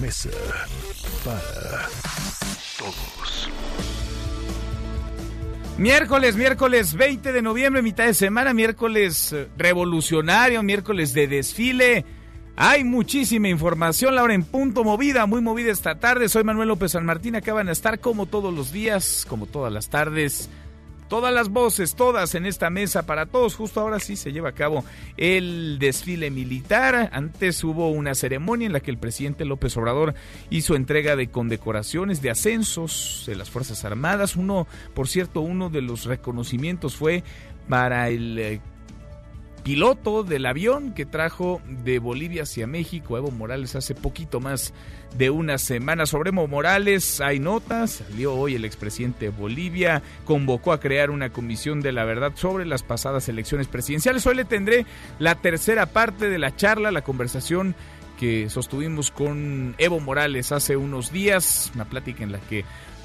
Mesa para Todos. Miércoles, miércoles 20 de noviembre, mitad de semana, miércoles eh, revolucionario, miércoles de desfile. Hay muchísima información, la hora en punto movida, muy movida esta tarde. Soy Manuel López San Martín, acaban de estar como todos los días, como todas las tardes. Todas las voces, todas en esta mesa para todos. Justo ahora sí se lleva a cabo el desfile militar. Antes hubo una ceremonia en la que el presidente López Obrador hizo entrega de condecoraciones, de ascensos de las Fuerzas Armadas. Uno, por cierto, uno de los reconocimientos fue para el eh, piloto del avión que trajo de Bolivia hacia México, Evo Morales, hace poquito más de una semana. Sobre Evo Morales hay notas, salió hoy el expresidente de Bolivia, convocó a crear una comisión de la verdad sobre las pasadas elecciones presidenciales. Hoy le tendré la tercera parte de la charla, la conversación que sostuvimos con Evo Morales hace unos días, una plática en la que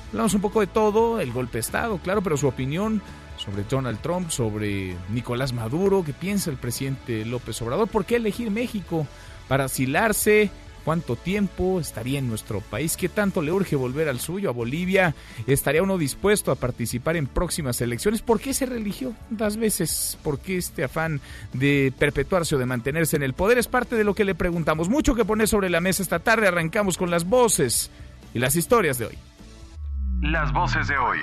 hablamos un poco de todo, el golpe de Estado, claro, pero su opinión sobre Donald Trump, sobre Nicolás Maduro, qué piensa el presidente López Obrador, por qué elegir México para asilarse, cuánto tiempo estaría en nuestro país, qué tanto le urge volver al suyo, a Bolivia, estaría uno dispuesto a participar en próximas elecciones, por qué se religió tantas veces, por qué este afán de perpetuarse o de mantenerse en el poder, es parte de lo que le preguntamos. Mucho que poner sobre la mesa esta tarde, arrancamos con las voces y las historias de hoy. Las voces de hoy.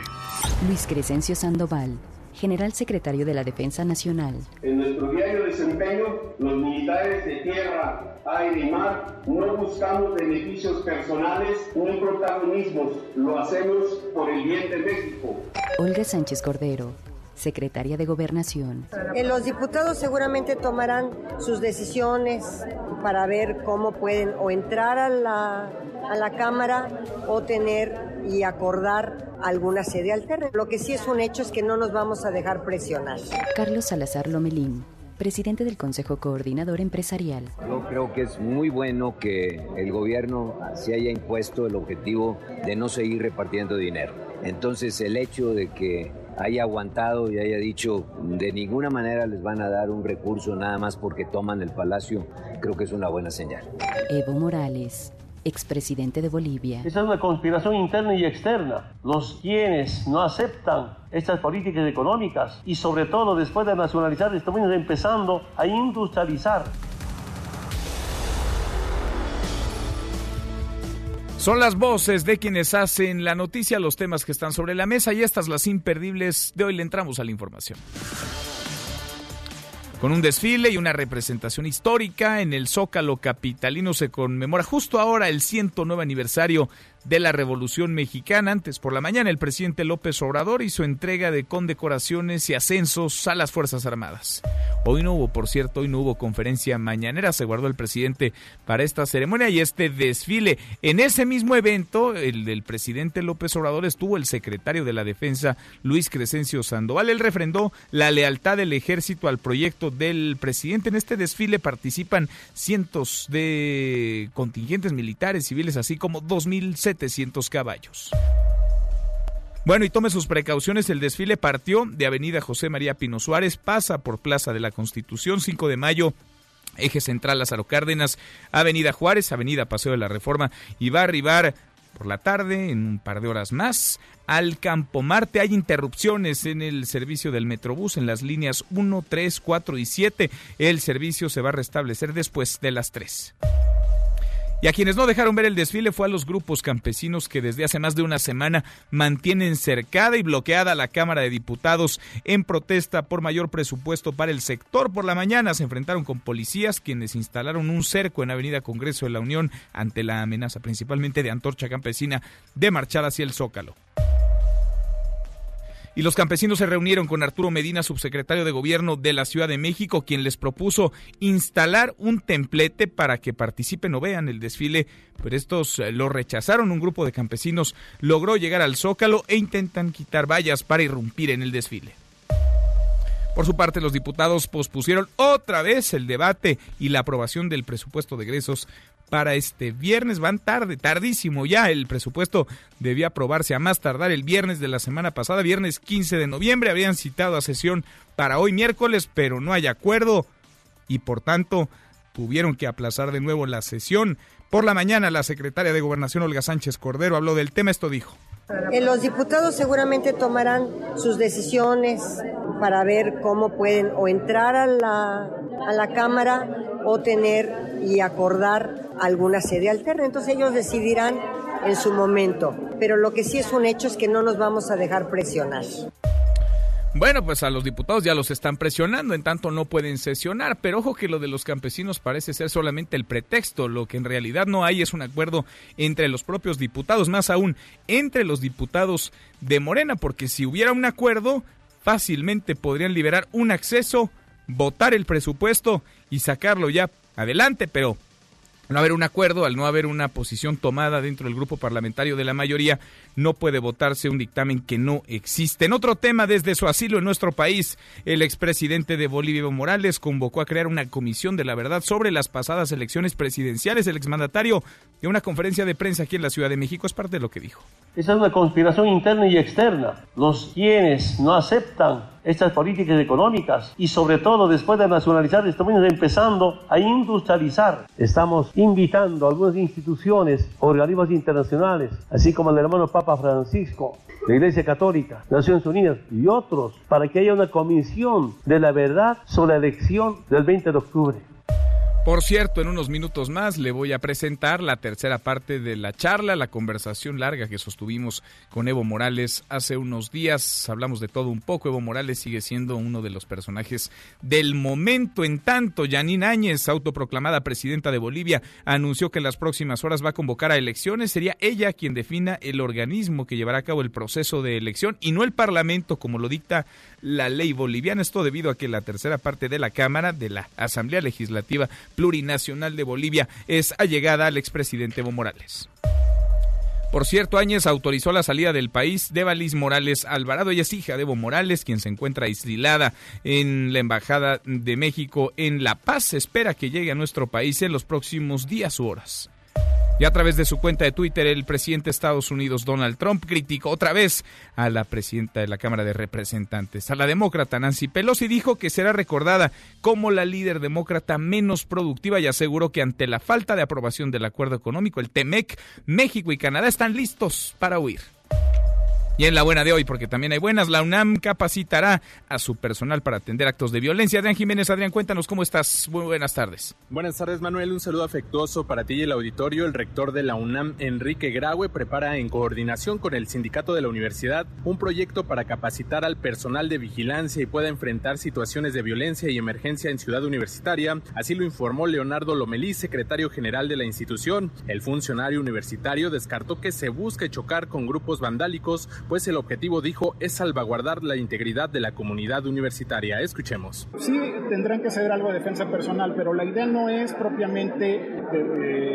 Luis Crescencio Sandoval, general secretario de la Defensa Nacional. En nuestro diario desempeño, los militares de tierra, aire y mar no buscamos beneficios personales ni protagonismos, lo hacemos por el bien de México. Olga Sánchez Cordero, secretaria de Gobernación. Eh, Los diputados seguramente tomarán sus decisiones para ver cómo pueden o entrar a la, a la Cámara o tener y acordar alguna sede alterna. Lo que sí es un hecho es que no nos vamos a dejar presionar. Carlos Salazar Lomelín, presidente del Consejo Coordinador Empresarial. Yo creo que es muy bueno que el gobierno se haya impuesto el objetivo de no seguir repartiendo dinero. Entonces el hecho de que haya aguantado y haya dicho de ninguna manera les van a dar un recurso nada más porque toman el palacio, creo que es una buena señal. Evo Morales, expresidente de Bolivia. Esa es una conspiración interna y externa. Los quienes no aceptan estas políticas económicas y sobre todo después de nacionalizar estamos empezando a industrializar. Son las voces de quienes hacen la noticia, los temas que están sobre la mesa y estas las imperdibles de hoy le entramos a la información. Con un desfile y una representación histórica en el Zócalo capitalino se conmemora justo ahora el 109 aniversario de la Revolución Mexicana. Antes por la mañana el presidente López Obrador hizo entrega de condecoraciones y ascensos a las Fuerzas Armadas. Hoy no hubo, por cierto, hoy no hubo conferencia mañanera, se guardó el presidente para esta ceremonia y este desfile. En ese mismo evento, el del presidente López Obrador, estuvo el secretario de la Defensa, Luis Crescencio Sandoval. Él refrendó la lealtad del ejército al proyecto del presidente. En este desfile participan cientos de contingentes militares, civiles, así como 2.700 caballos. Bueno, y tome sus precauciones. El desfile partió de Avenida José María Pino Suárez, pasa por Plaza de la Constitución, 5 de mayo. Eje central Lázaro Cárdenas, Avenida Juárez, Avenida Paseo de la Reforma y va a arribar por la tarde, en un par de horas más, al Campo Marte. Hay interrupciones en el servicio del Metrobús en las líneas 1, 3, 4 y 7. El servicio se va a restablecer después de las 3. Y a quienes no dejaron ver el desfile fue a los grupos campesinos que desde hace más de una semana mantienen cercada y bloqueada la Cámara de Diputados en protesta por mayor presupuesto para el sector. Por la mañana se enfrentaron con policías quienes instalaron un cerco en Avenida Congreso de la Unión ante la amenaza principalmente de Antorcha Campesina de marchar hacia el Zócalo. Y los campesinos se reunieron con Arturo Medina, subsecretario de Gobierno de la Ciudad de México, quien les propuso instalar un templete para que participen o vean el desfile, pero estos eh, lo rechazaron. Un grupo de campesinos logró llegar al Zócalo e intentan quitar vallas para irrumpir en el desfile. Por su parte, los diputados pospusieron otra vez el debate y la aprobación del presupuesto de egresos para este viernes. Van tarde, tardísimo ya. El presupuesto debía aprobarse a más tardar el viernes de la semana pasada, viernes 15 de noviembre. Habían citado a sesión para hoy miércoles, pero no hay acuerdo y por tanto tuvieron que aplazar de nuevo la sesión. Por la mañana, la secretaria de Gobernación, Olga Sánchez Cordero, habló del tema. Esto dijo. Eh, los diputados seguramente tomarán sus decisiones para ver cómo pueden o entrar a la, a la Cámara o tener y acordar alguna sede alterna. Entonces ellos decidirán en su momento. Pero lo que sí es un hecho es que no nos vamos a dejar presionar. Bueno, pues a los diputados ya los están presionando, en tanto no pueden sesionar, pero ojo que lo de los campesinos parece ser solamente el pretexto, lo que en realidad no hay es un acuerdo entre los propios diputados, más aún entre los diputados de Morena, porque si hubiera un acuerdo, fácilmente podrían liberar un acceso, votar el presupuesto y sacarlo ya adelante, pero no haber un acuerdo, al no haber una posición tomada dentro del grupo parlamentario de la mayoría, no puede votarse un dictamen que no existe. En otro tema, desde su asilo en nuestro país, el expresidente de Bolivia, Evo Morales, convocó a crear una comisión de la verdad sobre las pasadas elecciones presidenciales. El exmandatario de una conferencia de prensa aquí en la Ciudad de México es parte de lo que dijo. Esa es una conspiración interna y externa. Los quienes no aceptan estas políticas económicas y sobre todo después de nacionalizar estamos empezando a industrializar. Estamos invitando a algunas instituciones, organismos internacionales, así como el hermano Papa Francisco, la Iglesia Católica, Naciones Unidas y otros, para que haya una comisión de la verdad sobre la elección del 20 de octubre. Por cierto, en unos minutos más le voy a presentar la tercera parte de la charla, la conversación larga que sostuvimos con Evo Morales hace unos días. Hablamos de todo un poco. Evo Morales sigue siendo uno de los personajes del momento. En tanto, Janine Áñez, autoproclamada presidenta de Bolivia, anunció que en las próximas horas va a convocar a elecciones. Sería ella quien defina el organismo que llevará a cabo el proceso de elección y no el Parlamento, como lo dicta la ley boliviana. Esto debido a que la tercera parte de la Cámara de la Asamblea Legislativa Plurinacional de Bolivia es allegada al expresidente Evo Morales. Por cierto, Áñez autorizó la salida del país de Valis Morales Alvarado. Ella es hija de Evo Morales, quien se encuentra aislada en la Embajada de México en La Paz. Espera que llegue a nuestro país en los próximos días u horas. Y a través de su cuenta de Twitter, el presidente de Estados Unidos, Donald Trump, criticó otra vez a la presidenta de la Cámara de Representantes, a la demócrata Nancy Pelosi, dijo que será recordada como la líder demócrata menos productiva y aseguró que ante la falta de aprobación del acuerdo económico, el TEMEC, México y Canadá están listos para huir. Y en la buena de hoy, porque también hay buenas, la UNAM capacitará a su personal para atender actos de violencia. Adrián Jiménez, Adrián, cuéntanos cómo estás. Muy buenas tardes. Buenas tardes, Manuel. Un saludo afectuoso para ti y el auditorio. El rector de la UNAM, Enrique Graue, prepara en coordinación con el sindicato de la universidad un proyecto para capacitar al personal de vigilancia y pueda enfrentar situaciones de violencia y emergencia en Ciudad Universitaria. Así lo informó Leonardo Lomelí, secretario general de la institución. El funcionario universitario descartó que se busque chocar con grupos vandálicos pues el objetivo, dijo, es salvaguardar la integridad de la comunidad universitaria. Escuchemos. Sí, tendrán que ceder algo de defensa personal, pero la idea no es propiamente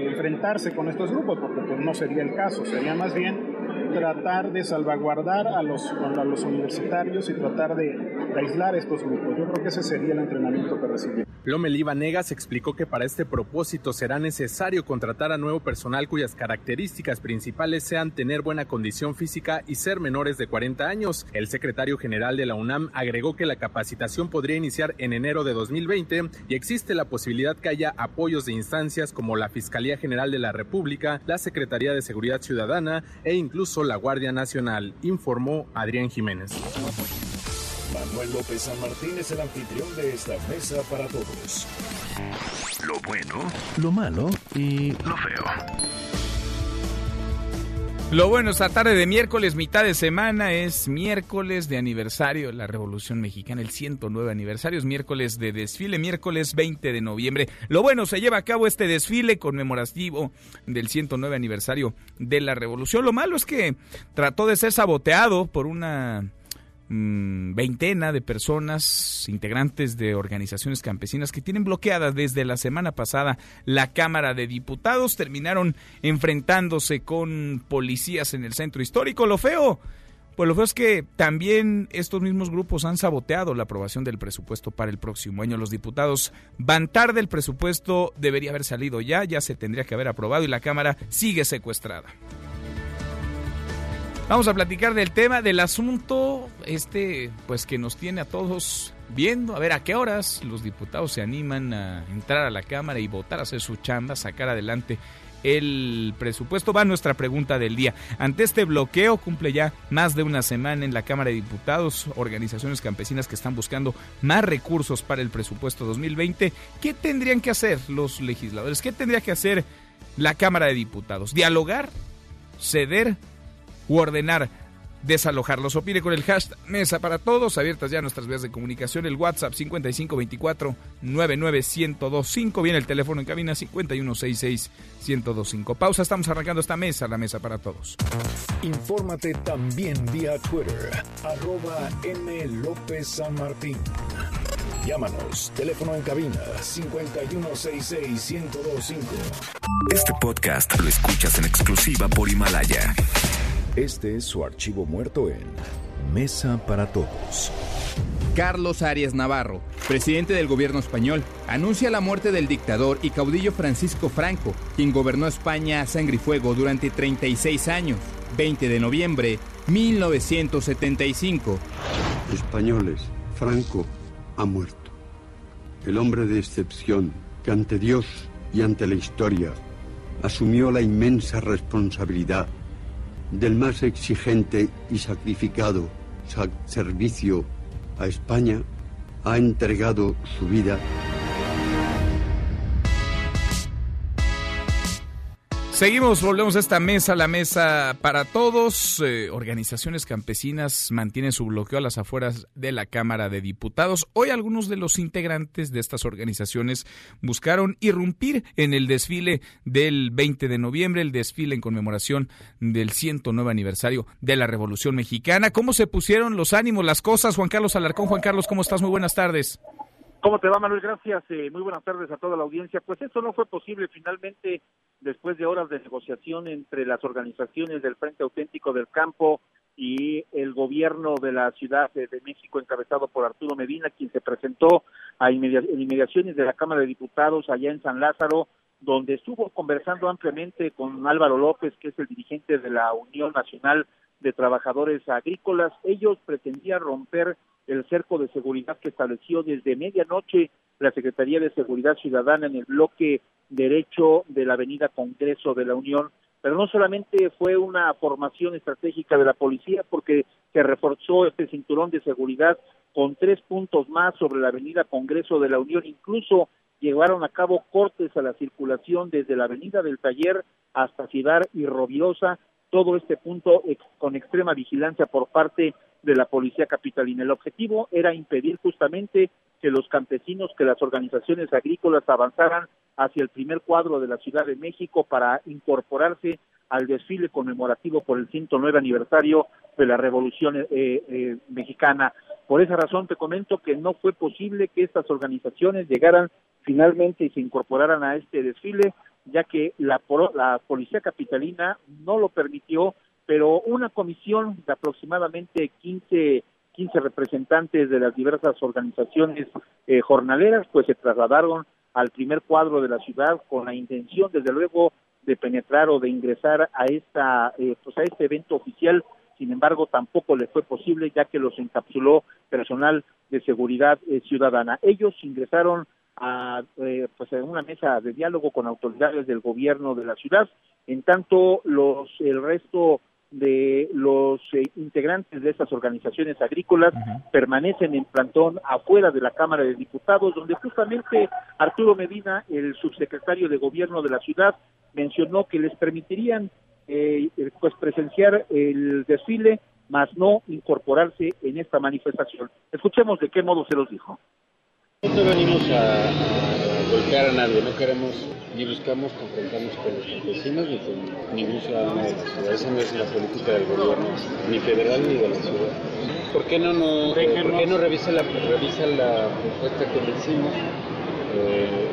enfrentarse con estos grupos, porque pues no sería el caso, sería más bien tratar de salvaguardar a los, a los universitarios y tratar de, aislar estos grupos. Yo creo que ese sería el entrenamiento que recibimos. Lomeli Vanegas explicó que para este propósito será necesario contratar a nuevo personal cuyas características principales sean tener buena condición física y ser menores de 40 años. El secretario general de la UNAM agregó que la capacitación podría iniciar en enero de 2020 y existe la posibilidad que haya apoyos de instancias como la Fiscalía General de la República, la Secretaría de Seguridad Ciudadana e incluso la Guardia Nacional, informó Adrián Jiménez. Manuel López San Martín es el anfitrión de esta mesa para todos. Lo bueno, lo malo y lo feo. Lo bueno, esta tarde de miércoles, mitad de semana, es miércoles de aniversario de la Revolución Mexicana, el 109 aniversario, es miércoles de desfile, miércoles 20 de noviembre. Lo bueno, se lleva a cabo este desfile conmemorativo del 109 aniversario de la Revolución. Lo malo es que trató de ser saboteado por una mm, veintena de personas, integrantes de organizaciones campesinas que tienen bloqueada desde la semana pasada la Cámara de Diputados, terminaron enfrentándose con policías en el centro histórico. Lo feo pues lo feo es que también estos mismos grupos han saboteado la aprobación del presupuesto para el próximo año. Los diputados van tarde, el presupuesto debería haber salido ya, ya se tendría que haber aprobado y la Cámara sigue secuestrada. Vamos a platicar del tema, del asunto, este, pues que nos tiene a todos viendo, a ver a qué horas los diputados se animan a entrar a la Cámara y votar, hacer su chamba, sacar adelante el presupuesto. Va nuestra pregunta del día. Ante este bloqueo, cumple ya más de una semana en la Cámara de Diputados, organizaciones campesinas que están buscando más recursos para el presupuesto 2020. ¿Qué tendrían que hacer los legisladores? ¿Qué tendría que hacer la Cámara de Diputados? ¿Dialogar? ¿Ceder? ¿U ordenar? desalojarlos. Opine con el hashtag Mesa para Todos. Abiertas ya nuestras vías de comunicación. El WhatsApp 5524 99125. Viene el teléfono en cabina 5166 1025. Pausa. Estamos arrancando esta mesa, la Mesa para Todos. Infórmate también vía Twitter. Arroba M. López San Martín. Llámanos. Teléfono en cabina 5166 1025. Este podcast lo escuchas en exclusiva por Himalaya. Este es su archivo muerto en Mesa para Todos. Carlos Arias Navarro, presidente del gobierno español, anuncia la muerte del dictador y caudillo Francisco Franco, quien gobernó España a sangre y fuego durante 36 años, 20 de noviembre 1975. Españoles, Franco ha muerto. El hombre de excepción que ante Dios y ante la historia asumió la inmensa responsabilidad del más exigente y sacrificado servicio a España, ha entregado su vida Seguimos, volvemos a esta mesa, la mesa para todos. Eh, organizaciones campesinas mantienen su bloqueo a las afueras de la Cámara de Diputados. Hoy algunos de los integrantes de estas organizaciones buscaron irrumpir en el desfile del 20 de noviembre, el desfile en conmemoración del 109 aniversario de la Revolución Mexicana. ¿Cómo se pusieron los ánimos, las cosas? Juan Carlos Alarcón, Juan Carlos, ¿cómo estás? Muy buenas tardes. ¿Cómo te va, Manuel? Gracias. Eh, muy buenas tardes a toda la audiencia. Pues eso no fue posible finalmente después de horas de negociación entre las organizaciones del Frente Auténtico del Campo y el gobierno de la Ciudad de, México encabezado por Arturo Medina, quien se presentó a inmediaciones de la Cámara de Diputados allá en San Lázaro, donde estuvo conversando ampliamente con Álvaro López, que es el dirigente de la Unión Nacional de Trabajadores Agrícolas. Ellos pretendían romper el cerco de seguridad que estableció desde medianoche la Secretaría de Seguridad Ciudadana en el bloque derecho de la Avenida Congreso de la Unión. Pero no solamente fue una formación estratégica de la policía, porque se reforzó este cinturón de seguridad con tres puntos más sobre la Avenida Congreso de la Unión. Incluso llevaron a cabo cortes a la circulación desde la Avenida del Taller hasta Ciudad y Robiosa, todo este punto con extrema vigilancia por parte de la policía capitalina. El objetivo era impedir justamente que los campesinos, que las organizaciones agrícolas avanzaran hacia el primer cuadro de la Ciudad de México para incorporarse al desfile conmemorativo por el 109 aniversario de la Revolución eh, eh, Mexicana. Por esa razón te comento que no fue posible que estas organizaciones llegaran finalmente y se incorporaran a este desfile, ya que la, la policía capitalina no lo permitió pero una comisión de aproximadamente 15, 15 representantes de las diversas organizaciones eh, jornaleras, pues se trasladaron al primer cuadro de la ciudad con la intención, desde luego, de penetrar o de ingresar a esta, eh, pues a este evento oficial. Sin embargo, tampoco le fue posible, ya que los encapsuló personal de seguridad eh, ciudadana. Ellos ingresaron a pues a una mesa de diálogo con autoridades del gobierno de la ciudad en tanto los el resto de los eh, integrantes de estas organizaciones agrícolas permanecen en plantón afuera de la Cámara de Diputados, donde justamente Arturo Medina, el subsecretario de Gobierno de la ciudad, mencionó que les permitirían eh, pues presenciar el desfile, más no incorporarse en esta manifestación. Escuchemos de qué modo se los dijo. Venimos a golpear a nadie, no queremos ni buscamos confrontarnos con los campesinos ni con ningún ciudadano de la ciudad. Esa no es la política del gobierno, ni federal ni de la ciudad. ¿Por qué no, no, ¿por qué no revisa, la, revisa la propuesta que le hicimos? Eh,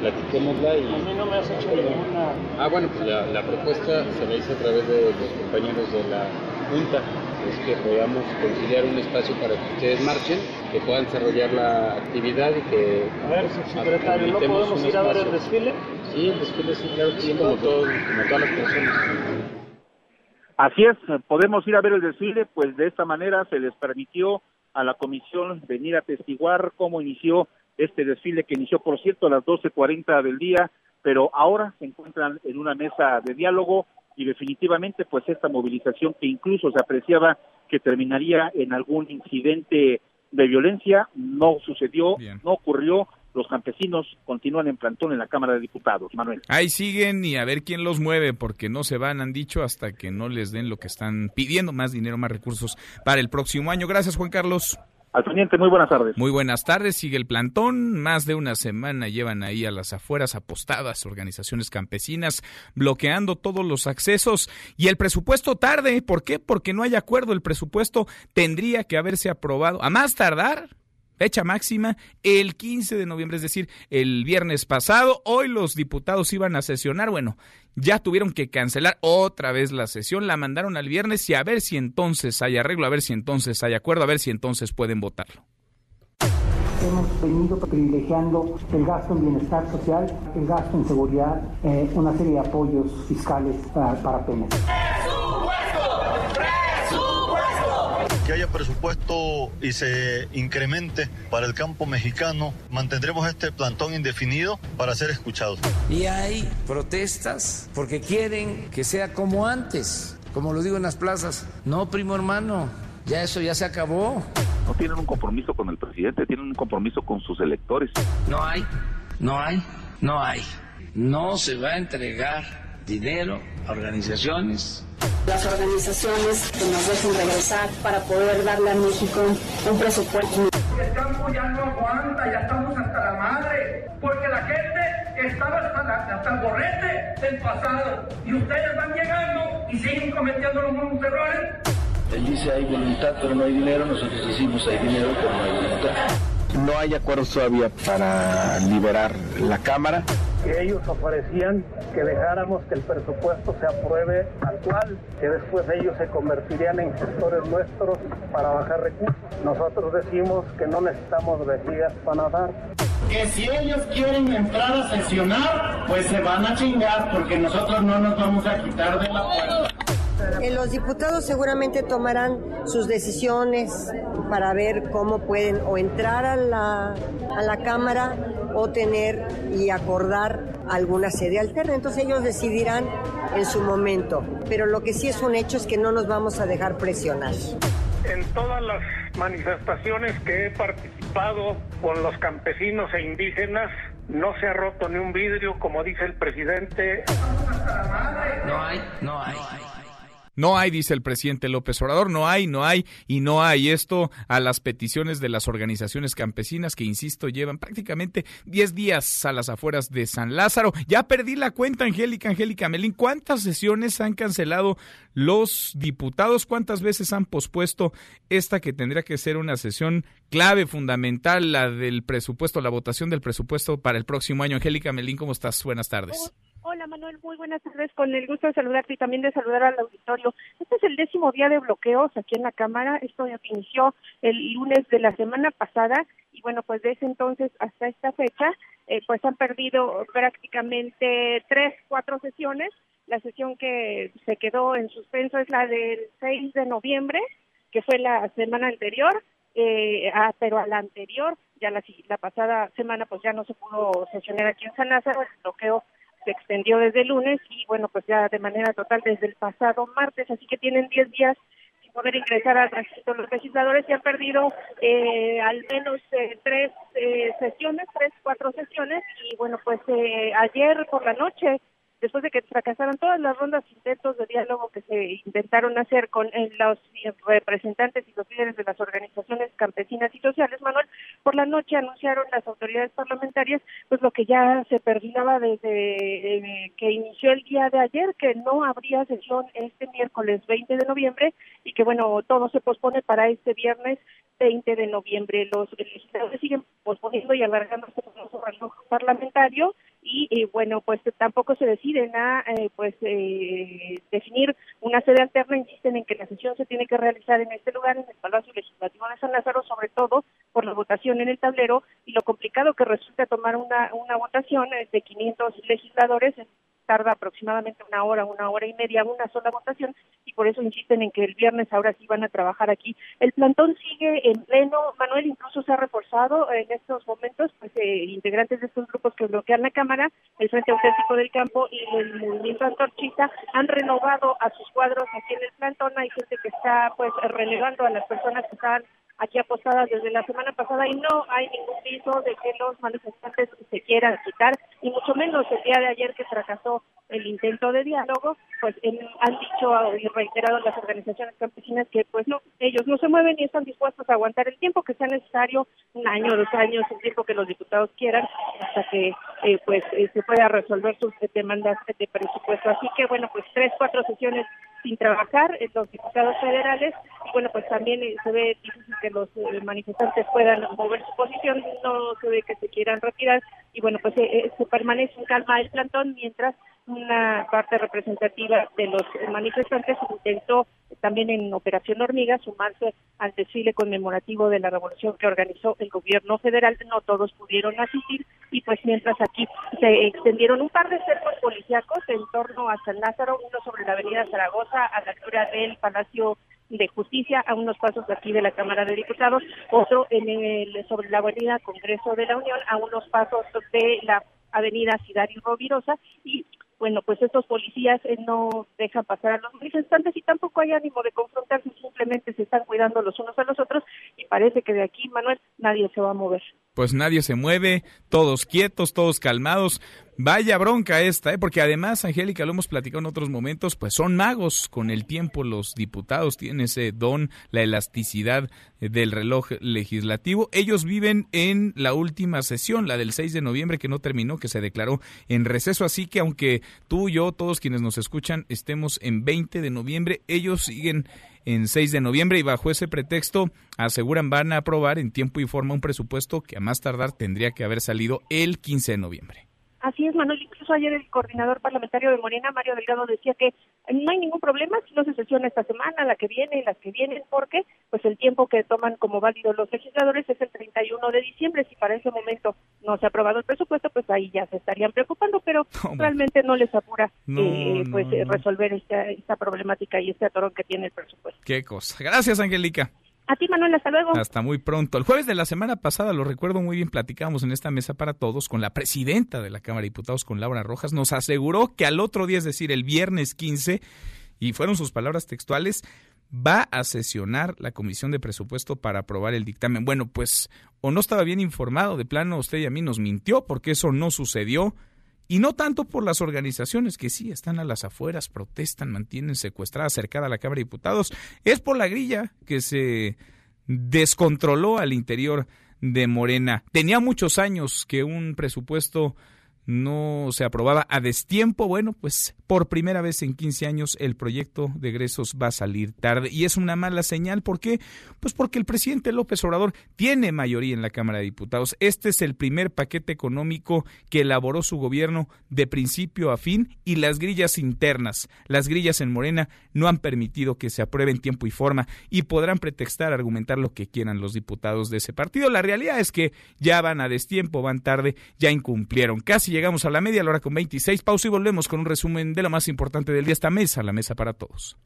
platiquémosla y... A mí no me has hecho ninguna... Ah, bueno, pues la, la propuesta se la hice a través de los compañeros de la Junta es que podamos conciliar un espacio para que ustedes marchen, que puedan desarrollar la actividad y que... A ver, secretario, ¿no podemos ir a ver el desfile? Sí, el desfile sí, claro que sí, como, todo, como todas las personas. Así es, podemos ir a ver el desfile, pues de esta manera se les permitió a la comisión venir a testiguar cómo inició este desfile que inició, por cierto, a las 12.40 del día, pero ahora se encuentran en una mesa de diálogo y definitivamente pues esta movilización que incluso se apreciaba que terminaría en algún incidente de violencia no sucedió, no ocurrió. Los campesinos continúan en plantón en la Cámara de Diputados, Manuel. Ahí siguen y a ver quién los mueve, porque no se van, han dicho, hasta que no les den lo que están pidiendo, más dinero, más recursos para el próximo año. Gracias, Juan Carlos. Al muy buenas tardes. Muy buenas tardes, sigue el plantón. Más de una semana llevan ahí a las afueras apostadas organizaciones campesinas, bloqueando todos los accesos. Y el presupuesto tarde. ¿Por qué? Porque no hay acuerdo. El presupuesto tendría que haberse aprobado. A más tardar, fecha máxima, el 15 de noviembre, es decir, el viernes pasado. Hoy los diputados iban a sesionar. Bueno, ya tuvieron que cancelar otra vez la sesión, la mandaron al viernes y a ver si entonces hay arreglo, a ver si entonces hay acuerdo, a ver si entonces pueden votarlo. Hemos venido privilegiando el gasto en bienestar social, el gasto en seguridad, eh, una serie de apoyos fiscales para, para Pemex. Que haya presupuesto y se incremente para el campo mexicano, mantendremos este plantón indefinido para ser escuchados. Y hay protestas porque quieren que sea como antes, como lo digo en las plazas. No, primo hermano, ya eso ya se acabó. No tienen un compromiso con el presidente, tienen un compromiso con sus electores. No hay, no hay, no hay. No se va a entregar dinero a organizaciones las organizaciones que nos dejen regresar para poder darle a México un presupuesto. El campo ya no aguanta, ya estamos hasta la madre, porque la gente estaba hasta, hasta el borrete del pasado y ustedes van llegando y siguen cometiendo los mismos errores. Él dice hay voluntad pero no hay dinero, nosotros decimos hay dinero pero no hay voluntad. No hay acuerdo todavía para liberar la Cámara. Que ellos ofrecían que dejáramos que el presupuesto se apruebe actual, que después ellos se convertirían en gestores nuestros para bajar recursos. Nosotros decimos que no necesitamos vejigas para nadar. Que si ellos quieren entrar a sesionar, pues se van a chingar porque nosotros no nos vamos a quitar de la puerta. Eh, los diputados seguramente tomarán sus decisiones para ver cómo pueden o entrar a la, a la Cámara o tener y acordar alguna sede alterna. Entonces ellos decidirán en su momento. Pero lo que sí es un hecho es que no nos vamos a dejar presionar. En todas las manifestaciones que he participado con los campesinos e indígenas, no se ha roto ni un vidrio, como dice el presidente. No hay, no hay. No hay, dice el presidente López Obrador, no hay, no hay y no hay. Esto a las peticiones de las organizaciones campesinas que, insisto, llevan prácticamente 10 días a las afueras de San Lázaro. Ya perdí la cuenta, Angélica, Angélica Melín. ¿Cuántas sesiones han cancelado los diputados? ¿Cuántas veces han pospuesto esta que tendría que ser una sesión clave, fundamental, la del presupuesto, la votación del presupuesto para el próximo año? Angélica Melín, ¿cómo estás? Buenas tardes. Hola Manuel, muy buenas tardes. Con el gusto de saludarte y también de saludar al auditorio. Este es el décimo día de bloqueos aquí en la Cámara. Esto inició el lunes de la semana pasada y bueno, pues desde entonces hasta esta fecha, eh, pues han perdido prácticamente tres, cuatro sesiones. La sesión que se quedó en suspenso es la del 6 de noviembre, que fue la semana anterior, eh, ah, pero a la anterior, ya la, pasada semana, pues ya no se pudo sesionar aquí en San Lázaro, el bloqueo se extendió desde el lunes y bueno, pues ya de manera total desde el pasado martes, así que tienen 10 días sin poder ingresar al registro. Los legisladores se han perdido eh, al menos eh, tres eh, sesiones, tres, cuatro sesiones y bueno, pues eh, ayer por la noche después de que fracasaron todas las rondas intentos de diálogo que se intentaron hacer con los representantes y los líderes de las organizaciones campesinas y sociales, Manuel, por la noche anunciaron las autoridades parlamentarias pues lo que ya se perfilaba desde eh, que inició el día de ayer, que no habría sesión este miércoles 20 de noviembre y que bueno, todo se pospone para este viernes 20 de noviembre. Los legisladores siguen posponiendo y alargando este reloj parlamentario y bueno pues tampoco se deciden a eh, pues eh, definir una sede alterna. Insisten en que la sesión se tiene que realizar en este lugar en el Palacio Legislativo de San Lázaro sobre todo por la votación en el tablero y lo complicado que resulta tomar una una votación de 500 legisladores tarda aproximadamente una hora, una hora y media, una sola votación, y por eso insisten en que el viernes ahora sí van a trabajar aquí. El plantón sigue en pleno, Manuel incluso se ha reforzado en estos momentos, pues eh, integrantes de estos grupos que bloquean la Cámara, el Frente Auténtico del Campo y el Movimiento Antorchista han renovado a sus cuadros aquí en el plantón, hay gente que está pues relevando a las personas que están aquí apostadas desde la semana pasada y no hay ningún viso de que los manifestantes se quieran quitar y mucho menos el día de ayer que fracasó el intento de diálogo, pues han dicho y reiterado las organizaciones campesinas que pues no, ellos no se mueven y están dispuestos a aguantar el tiempo que sea necesario, un año, dos años, el tiempo que los diputados quieran, hasta que eh, pues eh, se pueda resolver sus demandas de presupuesto. Así que bueno, pues tres, cuatro sesiones sin trabajar los diputados federales y bueno pues también eh, se ve difícil que los eh, manifestantes puedan mover su posición no se ve que se quieran retirar y bueno pues eh, se permanece en calma el plantón mientras una parte representativa de los manifestantes intentó también en Operación Hormiga sumarse al desfile conmemorativo de la revolución que organizó el gobierno federal. No todos pudieron asistir y pues mientras aquí se extendieron un par de cercos policíacos en torno a San Lázaro, uno sobre la avenida Zaragoza a la altura del Palacio de Justicia a unos pasos de aquí de la Cámara de Diputados, otro en el, sobre la avenida Congreso de la Unión a unos pasos de la avenida Ciudad y Rovirosa y bueno, pues estos policías eh, no dejan pasar a los manifestantes y tampoco hay ánimo de confrontarse, simplemente se están cuidando los unos a los otros y parece que de aquí, Manuel, nadie se va a mover. Pues nadie se mueve, todos quietos, todos calmados. Vaya bronca esta, ¿eh? porque además, Angélica, lo hemos platicado en otros momentos, pues son magos con el tiempo, los diputados tienen ese don, la elasticidad eh, del reloj legislativo. Ellos viven en la última sesión, la del 6 de noviembre que no terminó, que se declaró en receso, así que aunque tú, yo, todos quienes nos escuchan, estemos en 20 de noviembre, ellos siguen en 6 de noviembre y bajo ese pretexto aseguran van a aprobar en tiempo y forma un presupuesto que a más tardar tendría que haber salido el 15 de noviembre. Así es, Manuel. Incluso ayer el coordinador parlamentario de Morena, Mario Delgado, decía que no hay ningún problema si no se sesiona esta semana, la que viene, las que vienen, porque pues el tiempo que toman como válido los legisladores es el 31 de diciembre. Si para ese momento no se ha aprobado el presupuesto, pues ahí ya se estarían preocupando, pero realmente no les apura eh, pues resolver esta, esta problemática y este atorón que tiene el presupuesto. Qué cosa. Gracias, Angélica. A ti, Manuel, hasta luego. Hasta muy pronto. El jueves de la semana pasada, lo recuerdo muy bien, platicamos en esta mesa para todos con la presidenta de la Cámara de Diputados, con Laura Rojas. Nos aseguró que al otro día, es decir, el viernes 15, y fueron sus palabras textuales, va a sesionar la Comisión de Presupuesto para aprobar el dictamen. Bueno, pues o no estaba bien informado, de plano usted y a mí nos mintió porque eso no sucedió. Y no tanto por las organizaciones que sí están a las afueras, protestan, mantienen secuestrada, cercada a la Cámara de Diputados, es por la grilla que se descontroló al interior de Morena. Tenía muchos años que un presupuesto no se aprobaba a destiempo. Bueno, pues por primera vez en 15 años el proyecto de egresos va a salir tarde y es una mala señal. ¿Por qué? Pues porque el presidente López Obrador tiene mayoría en la Cámara de Diputados. Este es el primer paquete económico que elaboró su gobierno de principio a fin y las grillas internas, las grillas en Morena, no han permitido que se apruebe en tiempo y forma y podrán pretextar, argumentar lo que quieran los diputados de ese partido. La realidad es que ya van a destiempo, van tarde, ya incumplieron. Casi llegamos a la media, a la hora con 26. Pausa y volvemos con un resumen de lo más importante del día. Esta mesa, la mesa para todos.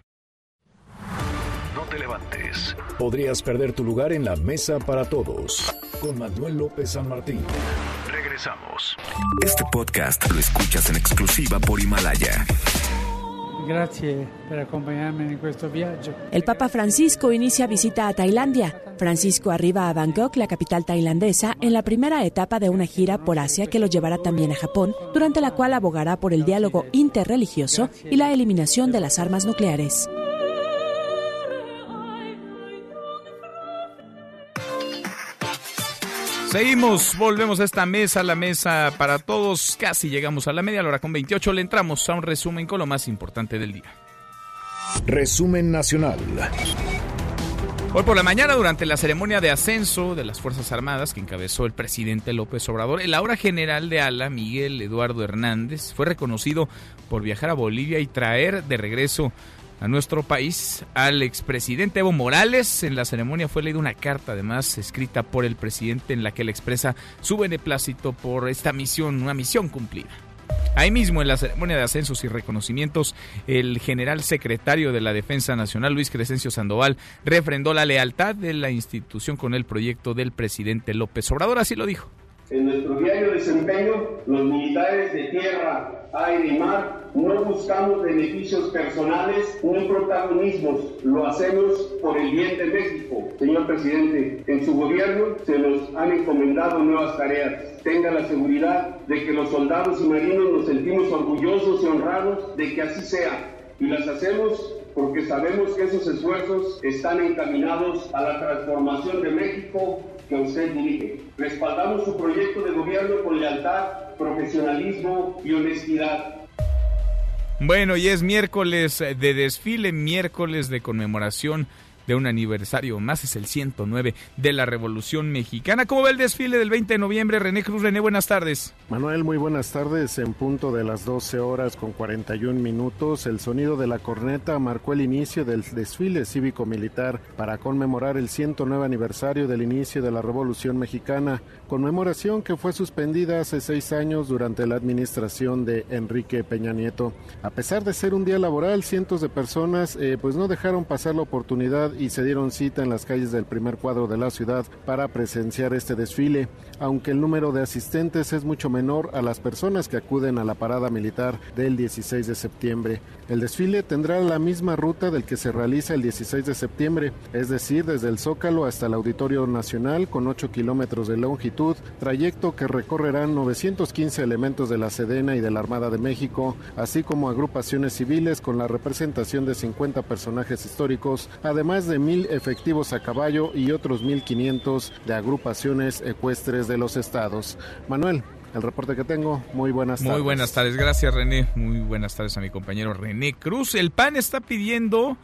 No te levantes. Podrías perder tu lugar en la mesa para todos. Con Manuel López San Martín. Regresamos. Este podcast lo escuchas en exclusiva por Himalaya. Gracias por acompañarme en este viaje. El Papa Francisco inicia visita a Tailandia. Francisco arriba a Bangkok, la capital tailandesa, en la primera etapa de una gira por Asia que lo llevará también a Japón, durante la cual abogará por el diálogo interreligioso y la eliminación de las armas nucleares. Seguimos, volvemos a esta mesa, la mesa para todos. Casi llegamos a la media hora con 28. Le entramos a un resumen con lo más importante del día. Resumen nacional. Hoy por la mañana, durante la ceremonia de ascenso de las Fuerzas Armadas que encabezó el presidente López Obrador, el ahora general de ala, Miguel Eduardo Hernández, fue reconocido por viajar a Bolivia y traer de regreso a nuestro país al expresidente Evo Morales. En la ceremonia fue leída una carta, además, escrita por el presidente en la que él expresa su beneplácito por esta misión, una misión cumplida. Ahí mismo, en la ceremonia de ascensos y reconocimientos, el general secretario de la Defensa Nacional, Luis Crescencio Sandoval, refrendó la lealtad de la institución con el proyecto del presidente López Obrador, así lo dijo. En nuestro diario desempeño, los militares de tierra, aire y mar no buscamos beneficios personales ni protagonismos, lo hacemos por el bien de México. Señor presidente, en su gobierno se nos han encomendado nuevas tareas. Tenga la seguridad de que los soldados y marinos nos sentimos orgullosos y honrados de que así sea. Y las hacemos porque sabemos que esos esfuerzos están encaminados a la transformación de México que usted dirige. Respaldamos su proyecto de gobierno con lealtad, profesionalismo y honestidad. Bueno, y es miércoles de desfile, miércoles de conmemoración de un aniversario más, es el 109 de la Revolución Mexicana. ¿Cómo va el desfile del 20 de noviembre? René Cruz, René, buenas tardes. Manuel, muy buenas tardes. En punto de las 12 horas con 41 minutos, el sonido de la corneta marcó el inicio del desfile cívico-militar para conmemorar el 109 aniversario del inicio de la Revolución Mexicana, conmemoración que fue suspendida hace seis años durante la administración de Enrique Peña Nieto. A pesar de ser un día laboral, cientos de personas eh, pues no dejaron pasar la oportunidad y se dieron cita en las calles del primer cuadro de la ciudad para presenciar este desfile, aunque el número de asistentes es mucho menor a las personas que acuden a la parada militar del 16 de septiembre. El desfile tendrá la misma ruta del que se realiza el 16 de septiembre, es decir, desde el Zócalo hasta el Auditorio Nacional con 8 kilómetros de longitud, trayecto que recorrerán 915 elementos de la Sedena y de la Armada de México, así como agrupaciones civiles con la representación de 50 personajes históricos, además de mil efectivos a caballo y otros 1.500 de agrupaciones ecuestres de los estados. Manuel, el reporte que tengo. Muy buenas tardes. Muy buenas tardes. Gracias, René. Muy buenas tardes a mi compañero René Cruz. El PAN está pidiendo,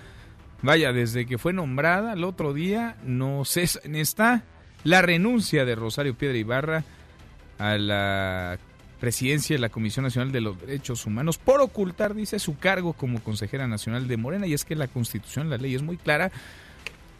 vaya, desde que fue nombrada el otro día, no sé, está la renuncia de Rosario Piedra Ibarra a la presidencia de la Comisión Nacional de los Derechos Humanos por ocultar, dice, su cargo como consejera nacional de Morena. Y es que la constitución, la ley es muy clara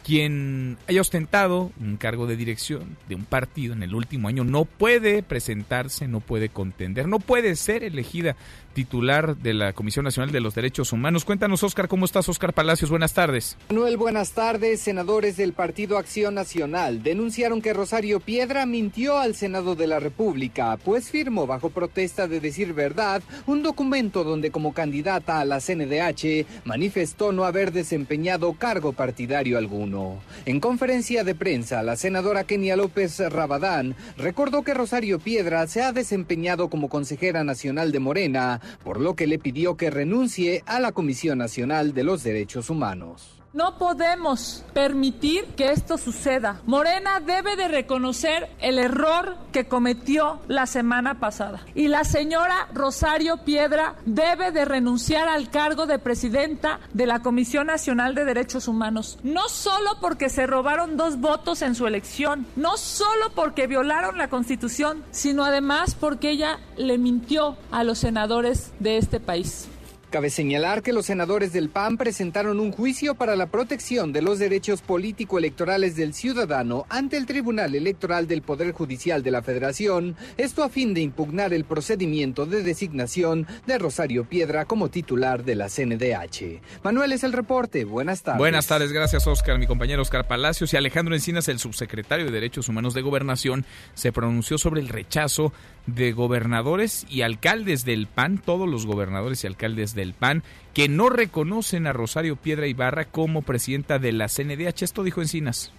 quien haya ostentado un cargo de dirección de un partido en el último año no puede presentarse, no puede contender, no puede ser elegida titular de la Comisión Nacional de los Derechos Humanos. Cuéntanos, Oscar, ¿cómo estás, Oscar Palacios? Buenas tardes. Manuel, buenas tardes. Senadores del Partido Acción Nacional denunciaron que Rosario Piedra mintió al Senado de la República, pues firmó bajo protesta de decir verdad un documento donde como candidata a la CNDH manifestó no haber desempeñado cargo partidario alguno. En conferencia de prensa, la senadora Kenia López Rabadán recordó que Rosario Piedra se ha desempeñado como consejera nacional de Morena por lo que le pidió que renuncie a la Comisión Nacional de los Derechos Humanos. No podemos permitir que esto suceda. Morena debe de reconocer el error que cometió la semana pasada. Y la señora Rosario Piedra debe de renunciar al cargo de presidenta de la Comisión Nacional de Derechos Humanos. No solo porque se robaron dos votos en su elección, no solo porque violaron la Constitución, sino además porque ella le mintió a los senadores de este país. Cabe señalar que los senadores del PAN presentaron un juicio para la protección de los derechos político-electorales del ciudadano ante el Tribunal Electoral del Poder Judicial de la Federación, esto a fin de impugnar el procedimiento de designación de Rosario Piedra como titular de la CNDH. Manuel es el reporte. Buenas tardes. Buenas tardes, gracias Oscar. Mi compañero Oscar Palacios y Alejandro Encinas, el subsecretario de Derechos Humanos de Gobernación, se pronunció sobre el rechazo de gobernadores y alcaldes del PAN, todos los gobernadores y alcaldes del PAN, que no reconocen a Rosario Piedra Ibarra como presidenta de la CNDH. Esto dijo Encinas.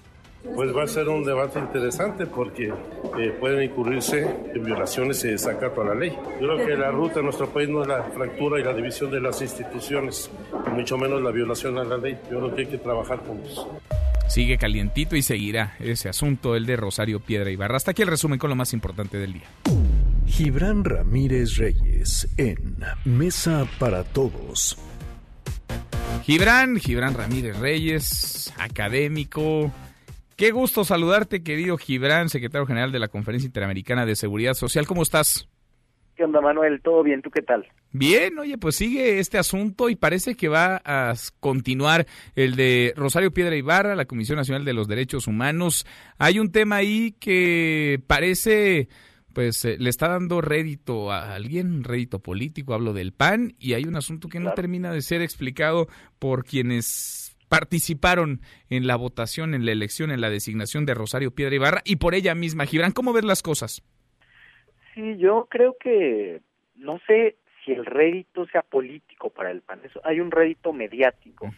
Pues va a ser un debate interesante porque eh, pueden incurrirse en violaciones y desacato a la ley. Yo creo que la ruta en nuestro país no es la fractura y la división de las instituciones, mucho menos la violación a la ley. Yo creo que hay que trabajar juntos. sigue calientito y seguirá ese asunto, el de Rosario Piedra Ibarra. Hasta aquí el resumen con lo más importante del día. Gibran Ramírez Reyes en Mesa para Todos. Gibran, Gibran Ramírez Reyes, académico. Qué gusto saludarte, querido Gibran, secretario general de la Conferencia Interamericana de Seguridad Social. ¿Cómo estás? ¿Qué onda, Manuel? ¿Todo bien? ¿Tú qué tal? Bien, oye, pues sigue este asunto y parece que va a continuar el de Rosario Piedra Ibarra, la Comisión Nacional de los Derechos Humanos. Hay un tema ahí que parece pues eh, le está dando rédito a alguien, rédito político, hablo del PAN, y hay un asunto que no termina de ser explicado por quienes participaron en la votación, en la elección, en la designación de Rosario Piedra Ibarra y por ella misma. Gibran, ¿cómo ves las cosas? Sí, yo creo que no sé si el rédito sea político para el PAN. Eso, hay un rédito mediático,